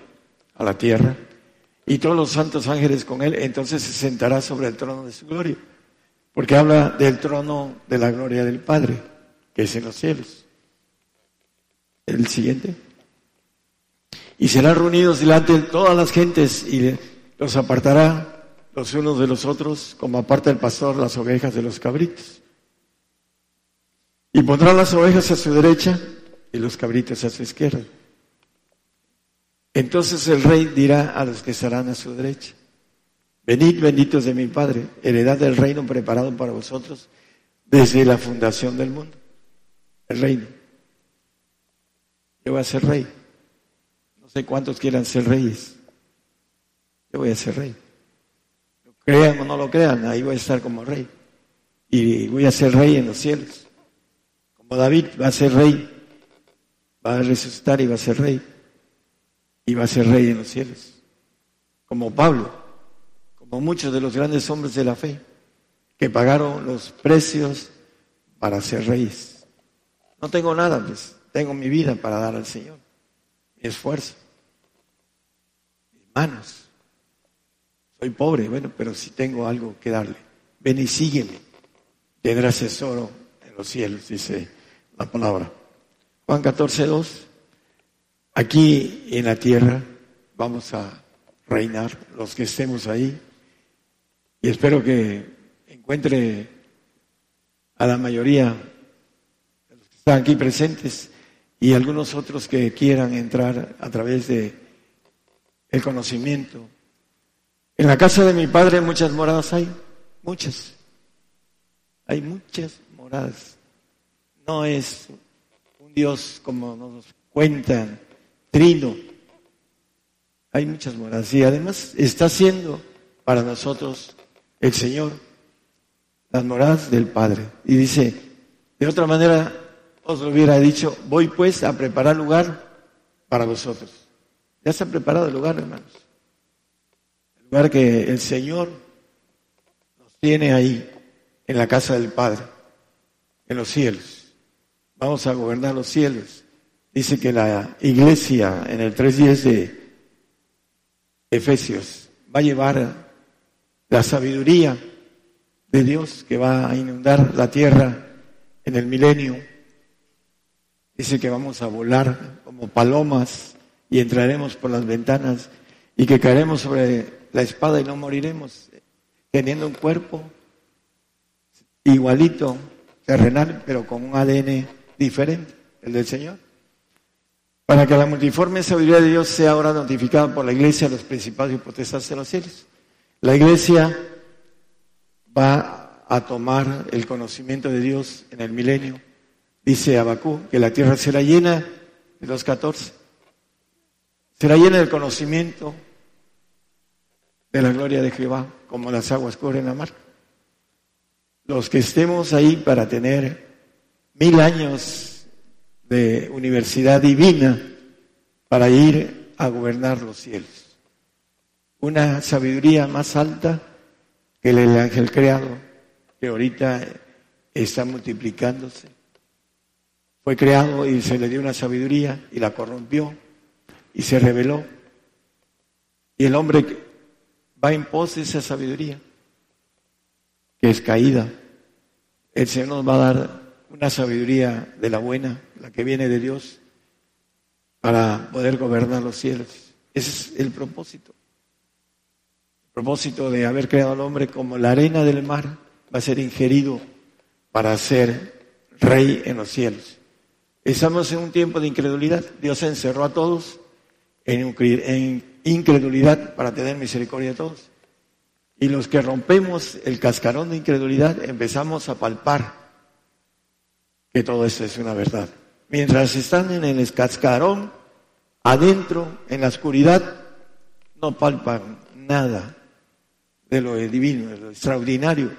a la tierra, y todos los santos ángeles con él, entonces se sentará sobre el trono de su gloria. Porque habla del trono de la gloria del Padre, que es en los cielos. El siguiente. Y serán reunidos delante de todas las gentes y los apartará los unos de los otros, como aparta el pastor las ovejas de los cabritos. Y pondrá las ovejas a su derecha y los cabritos a su izquierda. Entonces el rey dirá a los que estarán a su derecha, venid benditos de mi Padre, heredad del reino preparado para vosotros desde la fundación del mundo. el reino. Yo voy a ser rey. No sé cuántos quieran ser reyes. Yo voy a ser rey. Lo crean o no lo crean, ahí voy a estar como rey. Y voy a ser rey en los cielos. Como David va a ser rey, va a resucitar y va a ser rey. Y va a ser rey en los cielos. Como Pablo, como muchos de los grandes hombres de la fe, que pagaron los precios para ser reyes. No tengo nada, pues tengo mi vida para dar al Señor, mi esfuerzo, mis manos. Soy pobre, bueno, pero si tengo algo que darle. Ven y sígueme. Tendrás tesoro en los cielos, dice la palabra. Juan 14, 2. Aquí en la tierra vamos a reinar los que estemos ahí. Y espero que encuentre a la mayoría de los que están aquí presentes y algunos otros que quieran entrar a través de el conocimiento. En la casa de mi padre muchas moradas hay, muchas. Hay muchas moradas. No es un Dios como nos cuentan, trino. Hay muchas moradas y además está haciendo para nosotros el Señor las moradas del Padre. Y dice, de otra manera os lo hubiera dicho, voy pues a preparar lugar para vosotros. Ya se ha preparado el lugar, hermanos. El lugar que el Señor nos tiene ahí, en la casa del Padre, en los cielos. Vamos a gobernar los cielos. Dice que la iglesia en el 3.10 de Efesios va a llevar la sabiduría de Dios que va a inundar la tierra en el milenio. Dice que vamos a volar como palomas y entraremos por las ventanas y que caeremos sobre la espada y no moriremos, teniendo un cuerpo igualito, terrenal, pero con un ADN diferente, el del Señor. Para que la multiforme sabiduría de Dios sea ahora notificada por la iglesia a los principados y potestades de los cielos. La iglesia va a tomar el conocimiento de Dios en el milenio. Dice Abacú que la tierra será llena de los 14. Será llena del conocimiento de la gloria de Jehová, como las aguas cubren la mar. Los que estemos ahí para tener mil años de universidad divina para ir a gobernar los cielos. Una sabiduría más alta que el ángel creado, que ahorita está multiplicándose. Fue creado y se le dio una sabiduría y la corrompió y se reveló. Y el hombre va en pos de esa sabiduría, que es caída. El Señor nos va a dar una sabiduría de la buena, la que viene de Dios, para poder gobernar los cielos. Ese es el propósito propósito de haber creado al hombre como la arena del mar, va a ser ingerido para ser rey en los cielos. Estamos en un tiempo de incredulidad. Dios encerró a todos en, incredulidad para tener misericordia de todos. Y los que rompemos el cascarón de incredulidad empezamos a palpar que todo esto es una verdad. Mientras están en el cascarón, adentro, en la oscuridad, no palpan nada de lo divino, de lo extraordinario,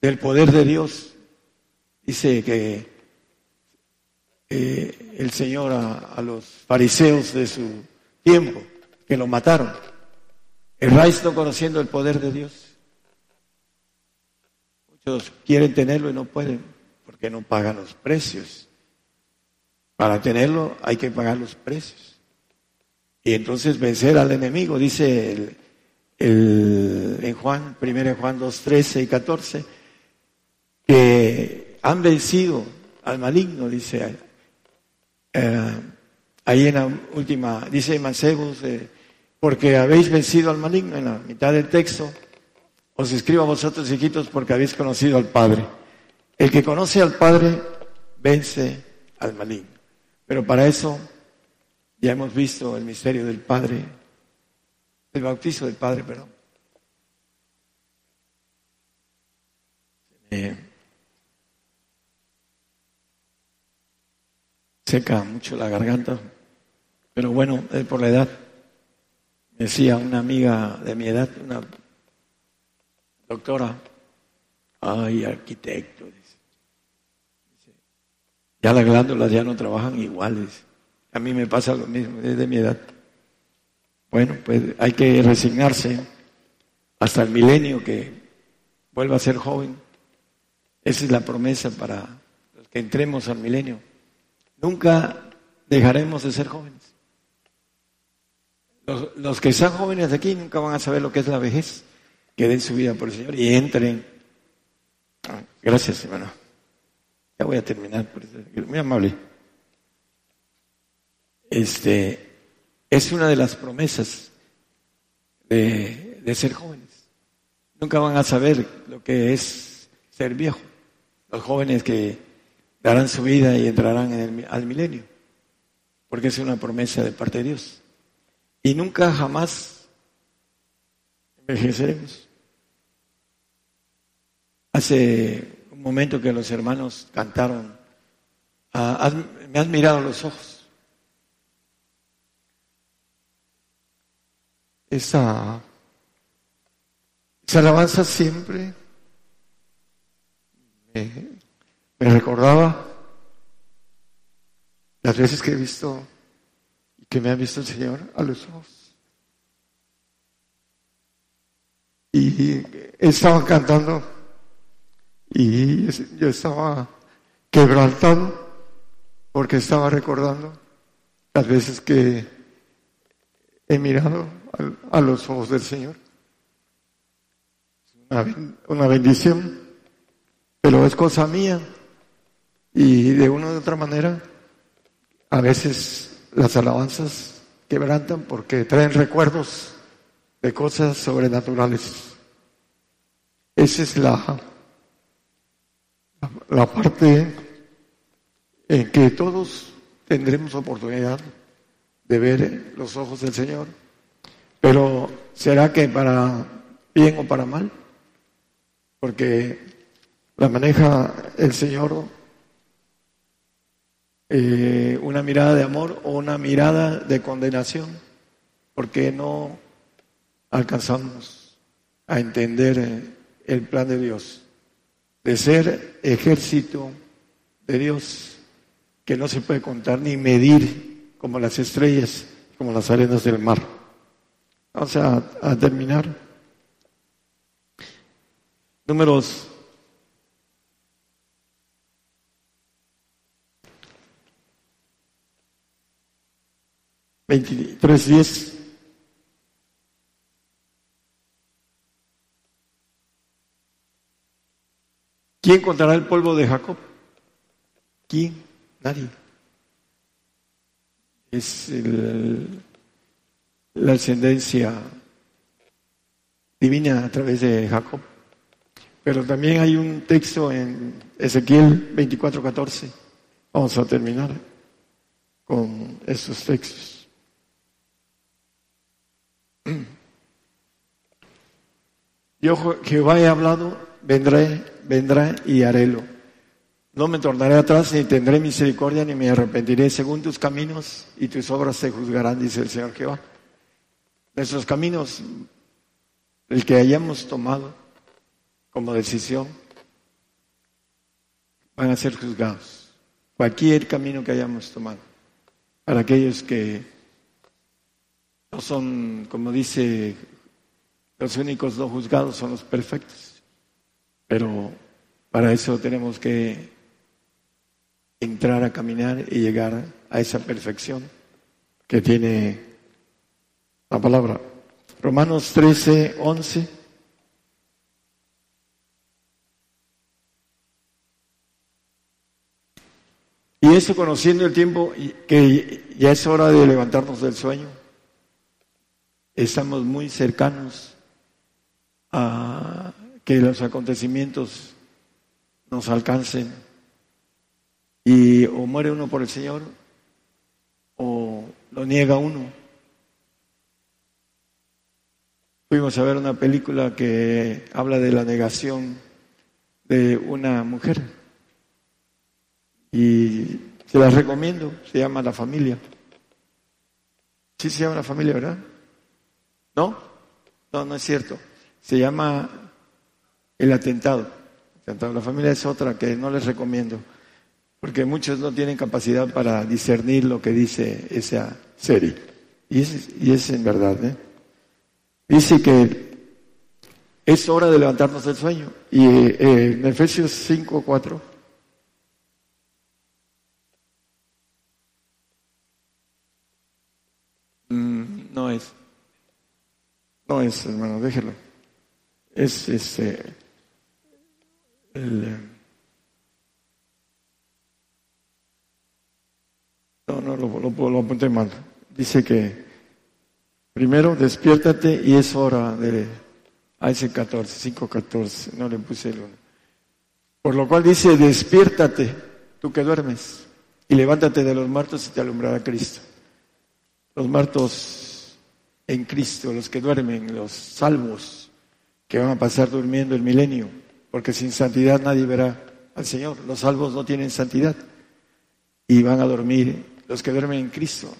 del poder de Dios. Dice que eh, el Señor a, los fariseos de su tiempo, que lo mataron, erráis no conociendo el poder de Dios. Muchos quieren tenerlo y no pueden, porque no pagan los precios. Para tenerlo hay que pagar los precios. Y entonces vencer al enemigo, dice el, el, en Juan, 1 Juan 2, 13 y 14, que han vencido al maligno, dice eh, ahí en la última, dice Mancebus, eh, porque habéis vencido al maligno, en la mitad del texto, os escribo a vosotros, hijitos, porque habéis conocido al Padre. El que conoce al Padre vence al maligno. Pero para eso ya hemos visto el misterio del Padre el bautizo del Padre, perdón. seca mucho la garganta, pero bueno, es por la edad. Me decía una amiga de mi edad, una doctora, ay, arquitecto. Ya las glándulas ya no trabajan iguales. A mí me pasa lo mismo, desde mi edad. Bueno, pues hay que resignarse hasta el milenio que vuelva a ser joven. Esa es la promesa para los que entremos al milenio. Nunca dejaremos de ser jóvenes. Los, que sean jóvenes de aquí nunca van a saber lo que es la vejez. Que den su vida por el Señor y entren. Ah, gracias, hermano. Ya voy a terminar. Muy amable. Este es una de las promesas de, de ser jóvenes. Nunca van a saber lo que es ser viejo. Los jóvenes que darán su vida y entrarán en el, al milenio, porque es una promesa de parte de Dios. Y nunca jamás envejeceremos. Hace momento que los hermanos cantaron, ah, me has mirado los ojos. Esa, esa alabanza siempre me, me recordaba las veces que he visto y que me ha visto el Señor a los ojos. Y estaba cantando y yo estaba quebrantado porque estaba recordando las veces que he mirado a los ojos del Señor. Una bendición, pero es cosa mía. Y de una u otra manera, a veces las alabanzas quebrantan porque traen recuerdos de cosas sobrenaturales. Esa es la, la parte en que todos tendremos oportunidad de ver los ojos del Señor. Pero ¿será que para bien o para mal? Porque la maneja el Señor eh, una mirada de amor o una mirada de condenación, porque no alcanzamos a entender el plan de Dios, de ser ejército de Dios que no se puede contar ni medir como las estrellas, como las arenas del mar. Vamos a, terminar. Números 23.10. ¿Quién contará el polvo de Jacob? ¿Quién? Nadie. Es la ascendencia divina a través de Jacob. Pero también hay un texto en Ezequiel 24:14. Vamos a terminar con esos textos. Yo Jehová he hablado, vendré, vendrá y harélo. No me tornaré atrás, ni tendré misericordia, ni me arrepentiré según tus caminos, y tus obras se juzgarán, dice el Señor Jehová. Nuestros caminos, el que hayamos tomado como decisión, van a ser juzgados. Cualquier camino que hayamos tomado. Para aquellos que no son, como dice, los únicos no juzgados son los perfectos. Pero para eso tenemos que entrar a caminar y llegar a esa perfección que tiene la palabra. Romanos 13, 11. Y eso conociendo el tiempo que ya es hora de levantarnos del sueño estamos muy cercanos a que los acontecimientos nos alcancen y o muere uno por el Señor o lo niega uno. Fuimos a ver una película que habla de la negación de una mujer y Se las recomiendo, se llama La Familia. Sí se llama La Familia, ¿verdad? ¿No? No, no es cierto. Se llama El Atentado. La familia es otra que no les recomiendo, porque muchos no tienen capacidad para discernir lo que dice esa serie. Y es, y es en verdad. ¿eh? Dice que es hora de levantarnos del sueño. Y eh, en Efesios 5, 4. Mm, no es. No es, hermano, déjelo. Es este. El, no, no, lo, lo, lo apunté mal. Dice que primero despiértate y es hora de. A ese 14, 5.14, no le puse el 1. Por lo cual dice, despiértate, tú que duermes, y levántate de los muertos y te alumbrará Cristo. Los muertos en Cristo, los que duermen, los salvos, que van a pasar durmiendo el milenio, porque sin santidad nadie verá al Señor. Los salvos no tienen santidad y van a dormir los que duermen en Cristo,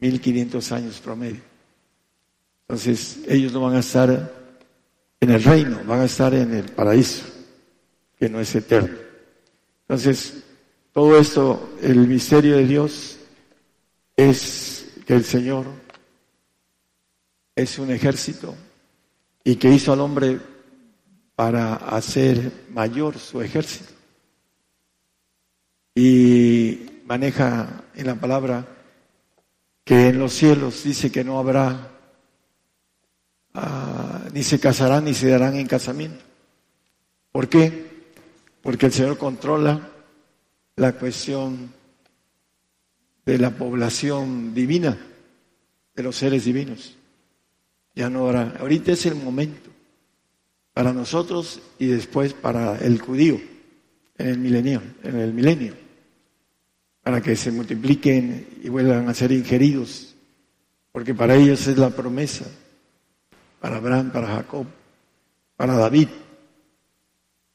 1500 años promedio. Entonces ellos no van a estar en el reino, van a estar en el paraíso, que no es eterno. Entonces, todo esto, el misterio de Dios es que el Señor es un ejército y que hizo al hombre para hacer mayor su ejército. Y maneja en la palabra que en los cielos dice que no habrá, ah, ni se casarán ni se darán en casamiento. ¿Por qué? Porque el Señor controla la cuestión de la población divina, de los seres divinos. Ya no habrá, ahorita es el momento para nosotros y después para el judío en el milenio, en el milenio, para que se multipliquen y vuelvan a ser ingeridos, porque para ellos es la promesa, para Abraham, para Jacob, para David,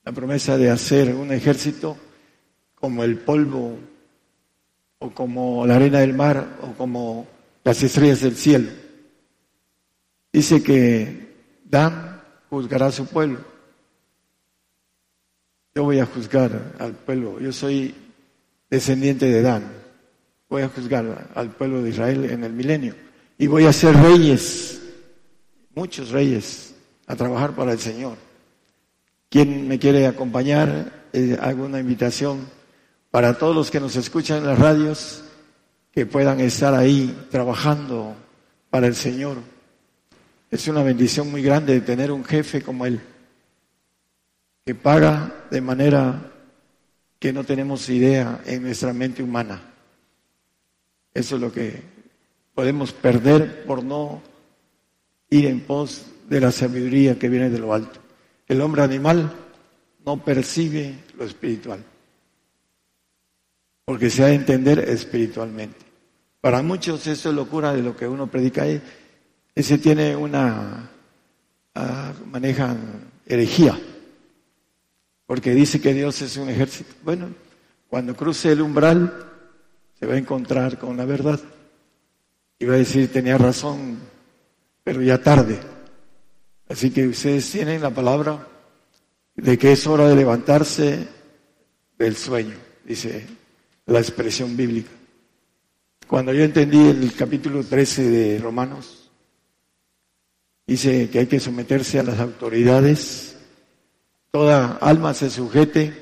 la promesa de hacer un ejército como el polvo o como la arena del mar o como las estrellas del cielo. Dice que Dan juzgará a su pueblo. Yo voy a juzgar al pueblo. Yo soy descendiente de Dan. Voy a juzgar al pueblo de Israel en el milenio. Y voy a ser reyes, muchos reyes, a trabajar para el Señor. ¿Quién me quiere acompañar? Eh, hago una invitación para todos los que nos escuchan en las radios, que puedan estar ahí trabajando para el Señor. Es una bendición muy grande de tener un jefe como él, que paga de manera que no tenemos idea en nuestra mente humana. Eso es lo que podemos perder por no ir en pos de la sabiduría que viene de lo alto. El hombre animal no percibe lo espiritual, porque se ha de entender espiritualmente. Para muchos eso es locura de lo que uno predica ahí ese tiene una, uh, manejan herejía, porque dice que Dios es un ejército. Bueno, cuando cruce el umbral se va a encontrar con la verdad y va a decir, tenía razón, pero ya tarde. Así que ustedes tienen la palabra de que es hora de levantarse del sueño, dice la expresión bíblica. Cuando yo entendí el capítulo 13 de Romanos, Dice que hay que someterse a las autoridades, toda alma se sujete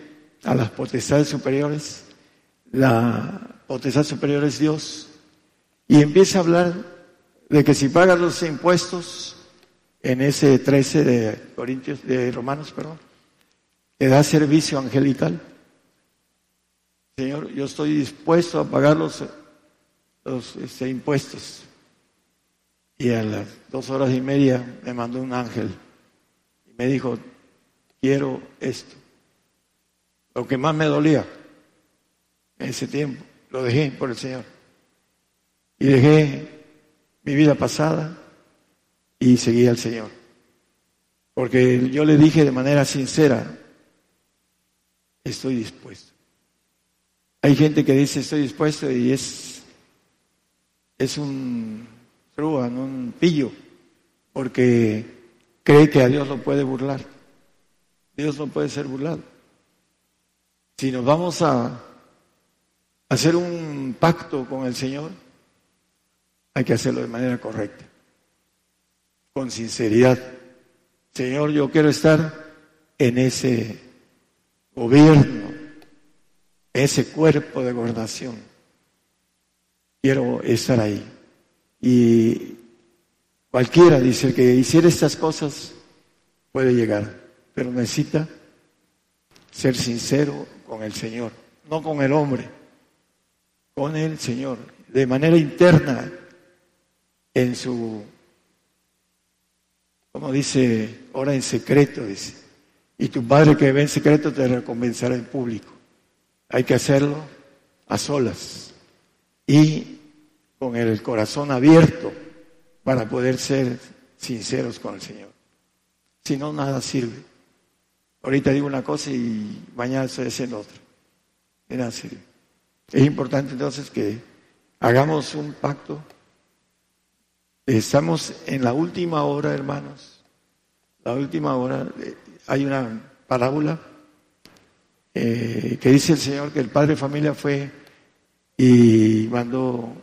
a las potestades superiores, la potestad superior es Dios, y empieza a hablar de que si pagas los impuestos, en ese 13 de Corintios, de Romanos, perdón, te da servicio angelical. Señor, yo estoy dispuesto a pagar los, los este, impuestos. Y a las dos horas y media me mandó un ángel y me dijo, quiero esto. Lo que más me dolía en ese tiempo, lo dejé por el Señor. Y dejé mi vida pasada y seguí al Señor. Porque yo le dije de manera sincera, estoy dispuesto. Hay gente que dice estoy dispuesto y es, es un truan, un pillo, porque cree que a Dios lo puede burlar. Dios no puede ser burlado. Si nos vamos a hacer un pacto con el Señor, hay que hacerlo de manera correcta, con sinceridad. Señor, yo quiero estar en ese gobierno, ese cuerpo de gobernación. Quiero estar ahí. Y cualquiera dice que hiciera estas cosas puede llegar, pero necesita ser sincero con el Señor, no con el hombre, con el Señor, de manera interna, en su, como dice, ora en secreto, dice, y tu Padre que ve en secreto te recompensará en público. Hay que hacerlo a solas y con el corazón abierto para poder ser sinceros con el Señor. Si no, nada sirve. Ahorita digo una cosa y mañana estoy haciendo otra. Nada sirve. Es importante entonces que hagamos un pacto. Estamos en la última hora, hermanos. La última hora. Hay una parábola eh, que dice el Señor que el padre de familia fue y mandó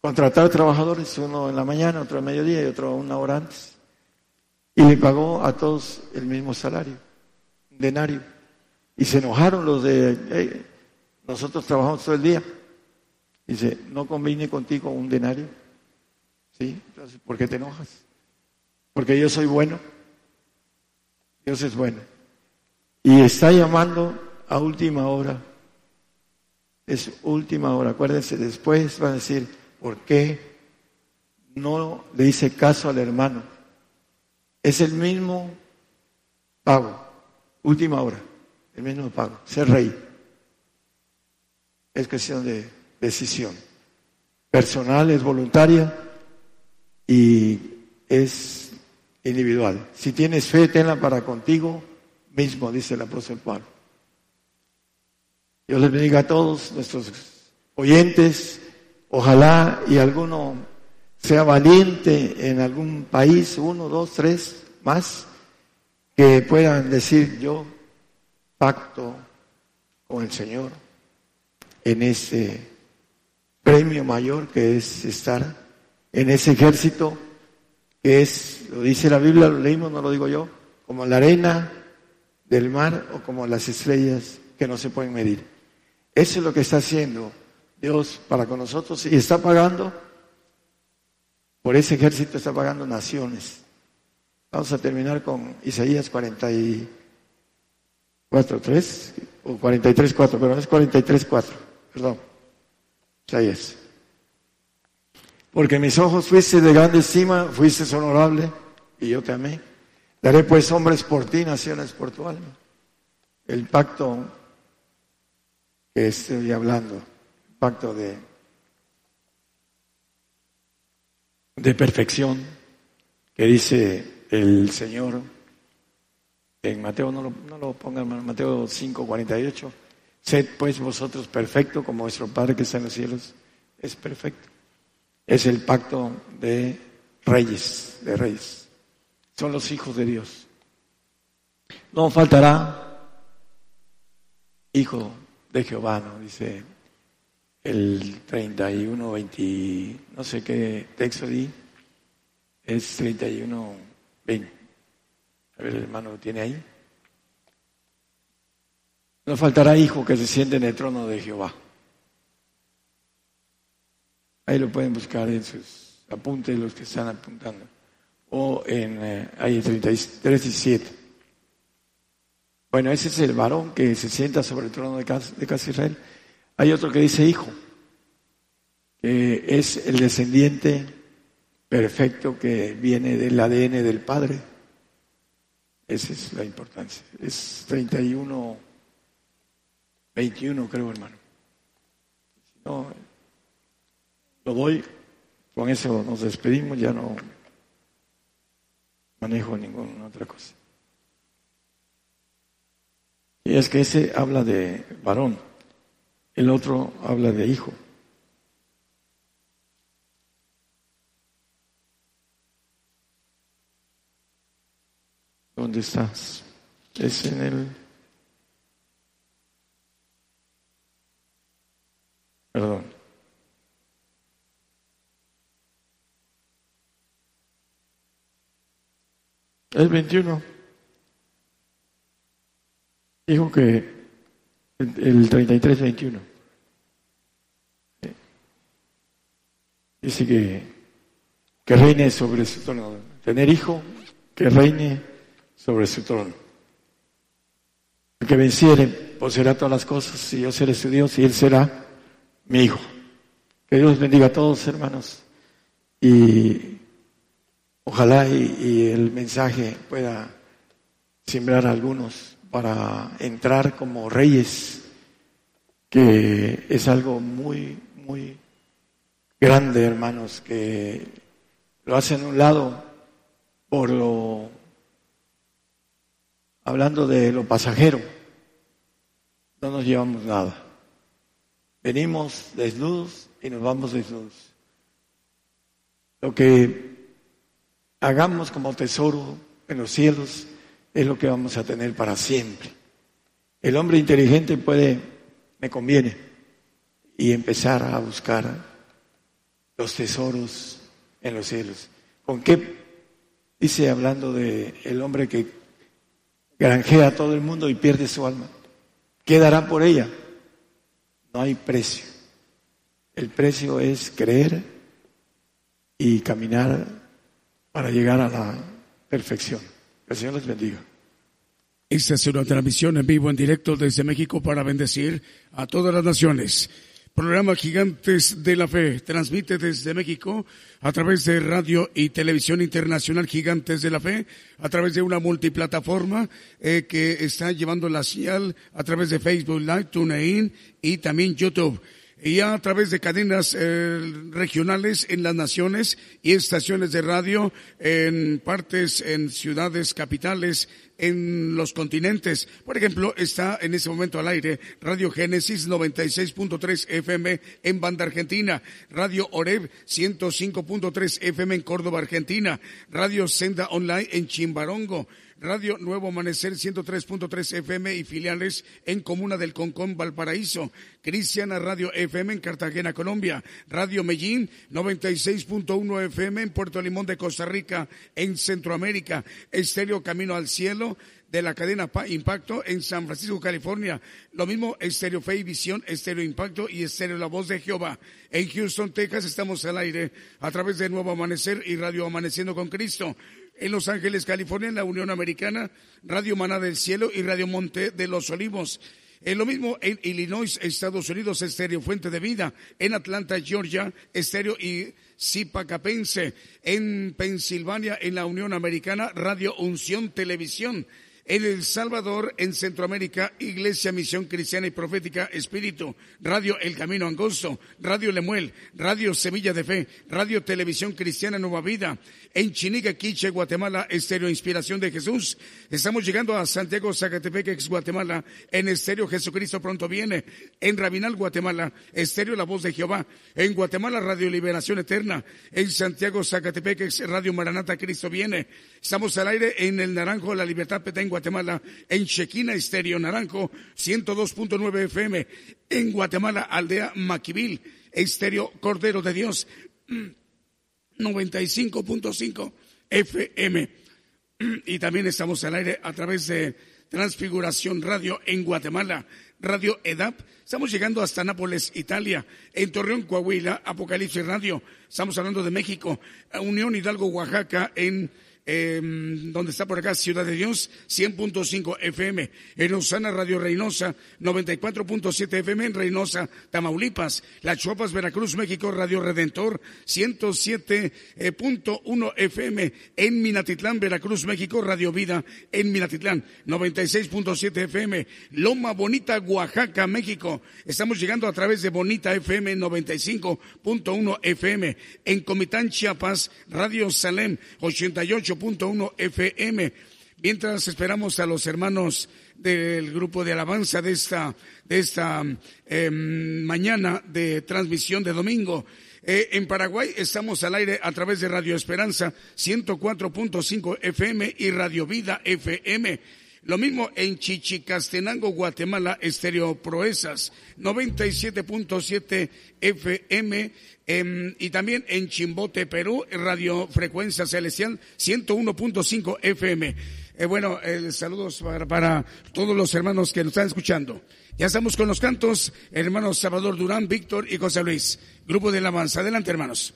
contratar trabajadores, uno en la mañana, otro a mediodía y otro una hora antes. Y le pagó a todos el mismo salario, un denario. Y se enojaron los de, nosotros trabajamos todo el día. Dice, no conviene contigo un denario. ¿Sí? Entonces, ¿por qué te enojas? Porque yo soy bueno. Dios es bueno. Y está llamando a última hora. Es última hora. Acuérdense, después va a decir, ¿por qué no le hice caso al hermano? Es el mismo pago. Última hora. El mismo pago. Ser rey. Es cuestión de decisión. Personal, es voluntaria y es individual. Si tienes fe, tenla para contigo mismo, dice el apóstol Pablo. Dios les bendiga a todos nuestros oyentes. Ojalá y alguno sea valiente en algún país, uno, dos, tres más, que puedan decir yo pacto con el Señor en ese premio mayor que es estar en ese ejército que es, lo dice la Biblia, lo leímos, no lo digo yo, como la arena del mar o como las estrellas que no se pueden medir. Eso es lo que está haciendo Dios para con nosotros y está pagando, por ese ejército está pagando naciones. Vamos a terminar con Isaías 44, 3 o 43, 4, pero es 43, 4, perdón. Isaías. Porque mis ojos fuiste de grande estima, fuiste honorable y yo te amé. Daré pues hombres por ti, naciones por tu alma. El pacto que estoy hablando, pacto de, de perfección que dice el Señor en Mateo, no lo, no lo pongan, Mateo 5, 48. Sed pues vosotros perfectos como vuestro Padre que está en los cielos es perfecto es el pacto de reyes, de reyes. Son los hijos de Dios. No faltará hijo de Jehová, ¿no? Dice el 31, 20, no sé qué texto di, es 31, 20. A ver, el hermano lo tiene ahí. No faltará hijo que se siente en el trono de Jehová. Ahí lo pueden buscar en sus apuntes, los que están apuntando. O en eh, ahí 33 y 7. Bueno, ese es el varón que se sienta sobre el trono de casa, Israel. Hay otro que dice hijo, que es el descendiente perfecto que viene del ADN del Padre. Esa es la importancia. Es 31, 21 creo, hermano. no, lo doy, con eso nos despedimos, ya no manejo ninguna otra cosa. Y es que ese habla de varón, el otro habla de hijo. ¿Dónde estás? Es en el... Perdón. El 21. Dijo que el, 33-21. Dice que, que reine sobre su trono. Tener hijo, que reine sobre su trono. El que venciere poseerá todas las cosas y yo seré su Dios y él será mi hijo. Que Dios bendiga a todos, hermanos. Y ojalá y, el mensaje pueda sembrar a algunos para entrar como reyes, que es algo muy, muy grande, hermanos, que lo hacen a un lado por lo hablando de lo pasajero, no nos llevamos nada. Venimos desnudos y nos vamos desnudos. Lo que hagamos como tesoro en los cielos es lo que vamos a tener para siempre. El hombre inteligente puede, me conviene, y empezar a buscar los tesoros en los cielos. ¿Con qué? Dice hablando de el hombre que granjea a todo el mundo y pierde su alma. ¿Qué dará por ella? No hay precio. El precio es creer y caminar para llegar a la perfección. El Señor les bendiga. Esta es una transmisión en vivo, en directo desde México para bendecir a todas las naciones. Programa Gigantes de la Fe transmite desde México a través de radio y televisión internacional Gigantes de la Fe, a través de una multiplataforma eh, que está llevando la señal a través de Facebook Live, TuneIn y también YouTube y a través de cadenas eh, regionales en las naciones y estaciones de radio en partes, en ciudades capitales, en los continentes. Por ejemplo, está en ese momento al aire Radio Génesis 96.3 FM en Banda Argentina, Radio Oreb 105.3 FM en Córdoba, Argentina, Radio Senda Online en Chimbarongo, Radio Nuevo Amanecer 103.3 FM y filiales en Comuna del Concón, Valparaíso. Cristiana Radio FM en Cartagena, Colombia. Radio Medellín 96.1 FM en Puerto Limón de Costa Rica, en Centroamérica. Estéreo Camino al Cielo de la cadena Impacto en San Francisco, California. Lo mismo Estéreo Fe y Visión, Estéreo Impacto y Estéreo La Voz de Jehová. En Houston, Texas estamos al aire a través de Nuevo Amanecer y Radio Amaneciendo con Cristo en Los Ángeles, California, en la Unión Americana, Radio Maná del Cielo y Radio Monte de los Olivos. En lo mismo en Illinois, Estados Unidos, Estéreo Fuente de Vida. En Atlanta, Georgia, Estéreo y Zipacapense. En Pensilvania, en la Unión Americana, Radio Unción Televisión. En El Salvador, en Centroamérica, Iglesia Misión Cristiana y Profética Espíritu, Radio El Camino Angosto, Radio Lemuel, Radio Semilla de Fe, Radio Televisión Cristiana Nueva Vida, en Chiniga, Quiche, Guatemala, Estéreo Inspiración de Jesús. Estamos llegando a Santiago, Zacatepec, Guatemala, en Estéreo Jesucristo pronto viene, en Rabinal, Guatemala, Estéreo La Voz de Jehová, en Guatemala, Radio Liberación Eterna, en Santiago, Zacatepec, Radio Maranata, Cristo viene. Estamos al aire en el Naranjo, La Libertad Petén, Guatemala, en Chequina Estéreo Naranjo, 102.9 FM, en Guatemala, Aldea Maquivil, Estéreo Cordero de Dios, 95.5 FM. Y también estamos al aire a través de Transfiguración Radio en Guatemala, Radio EDAP. Estamos llegando hasta Nápoles, Italia, en Torreón, Coahuila, Apocalipsis Radio. Estamos hablando de México, Unión Hidalgo, Oaxaca, en eh, donde está por acá Ciudad de Dios, 100.5 FM, en Osana Radio Reynosa, 94.7 FM en Reynosa, Tamaulipas, Las Chuapas, Veracruz, México, Radio Redentor, 107.1 FM en Minatitlán, Veracruz, México, Radio Vida en Minatitlán, 96.7 FM, Loma Bonita, Oaxaca, México. Estamos llegando a través de Bonita FM 95.1 FM, en Comitán, Chiapas, Radio Salem, 88 uno FM. Mientras esperamos a los hermanos del grupo de alabanza de esta, de esta em, mañana de transmisión de domingo. Eh, en Paraguay estamos al aire a través de Radio Esperanza 104.5 FM y Radio Vida FM. Lo mismo en Chichicastenango, Guatemala, Estéreo Proezas, 97.7 FM. Em, y también en Chimbote, Perú, Radio Frecuencia Celestial, 101.5 FM. Eh, bueno, eh, saludos para, para, todos los hermanos que nos están escuchando. Ya estamos con los cantos, hermanos Salvador Durán, Víctor y José Luis. Grupo de la Avanza. Adelante, hermanos.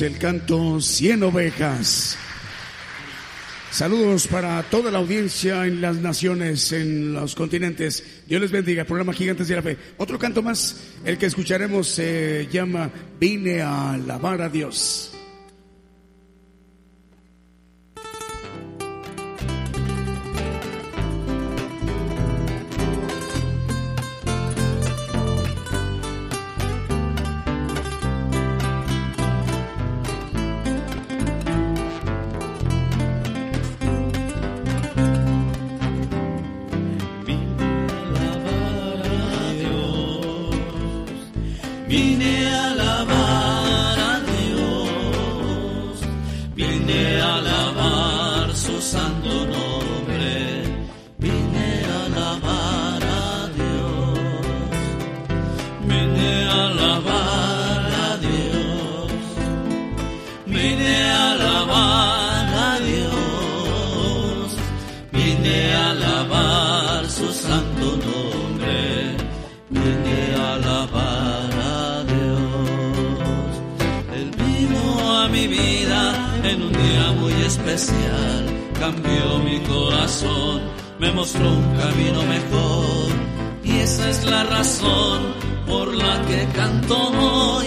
El canto Cien Ovejas. Saludos para toda la audiencia en las naciones, en los continentes. Dios les bendiga. Programa Gigantes de la Fe. Otro canto más, el que escucharemos se llama Vine a alabar a Dios. Alabar cambió mi corazón, me mostró un camino mejor. Y esa es la razón por la que canto hoy,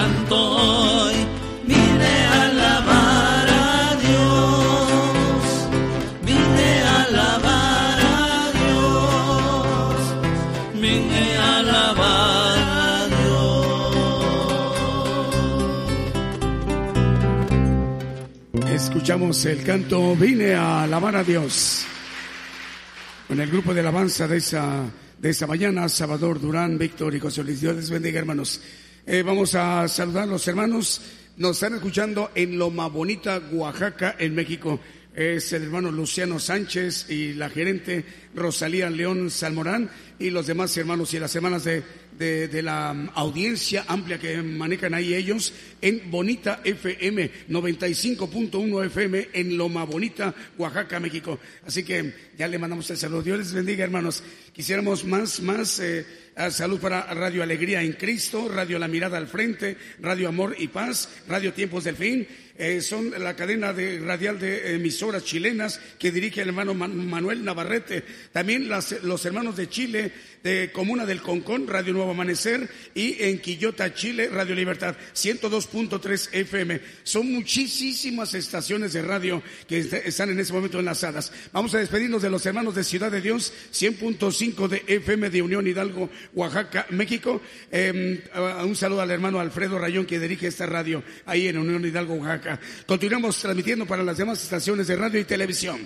Escuchamos el canto Vine a alabar a Dios. Con el grupo de alabanza de esa, de esa mañana, Salvador Durán, Víctor y José Luis. Dios bendiga, hermanos. Eh, vamos a saludar a los hermanos. Nos están escuchando en Loma Bonita, Oaxaca, en México. Es el hermano Luciano Sánchez y la gerente Rosalía León Salmorán y los demás hermanos y las hermanas de, de, la um, audiencia amplia que manejan ahí ellos en Bonita FM 95.1 FM en Loma Bonita, Oaxaca, México. Así que ya le mandamos el saludo. Dios les bendiga, hermanos. Quisiéramos más, más eh, salud para Radio Alegría en Cristo, Radio La Mirada al Frente, Radio Amor y Paz, Radio Tiempos del Fin. Eh, son la cadena de radial de emisoras chilenas que dirige el hermano Man Manuel Navarrete. También las, los hermanos de Chile, de Comuna del Concón, Radio Nuevo Amanecer, y en Quillota, Chile, Radio Libertad, 102.3 FM. Son muchísimas estaciones de radio que están en este momento enlazadas. Vamos a despedirnos de los hermanos de Ciudad de Dios, 100.5 de FM de Unión Hidalgo, Oaxaca, México. Eh, un saludo al hermano Alfredo Rayón que dirige esta radio ahí en Unión Hidalgo, Oaxaca. Continuamos transmitiendo para las demás estaciones de radio y televisión.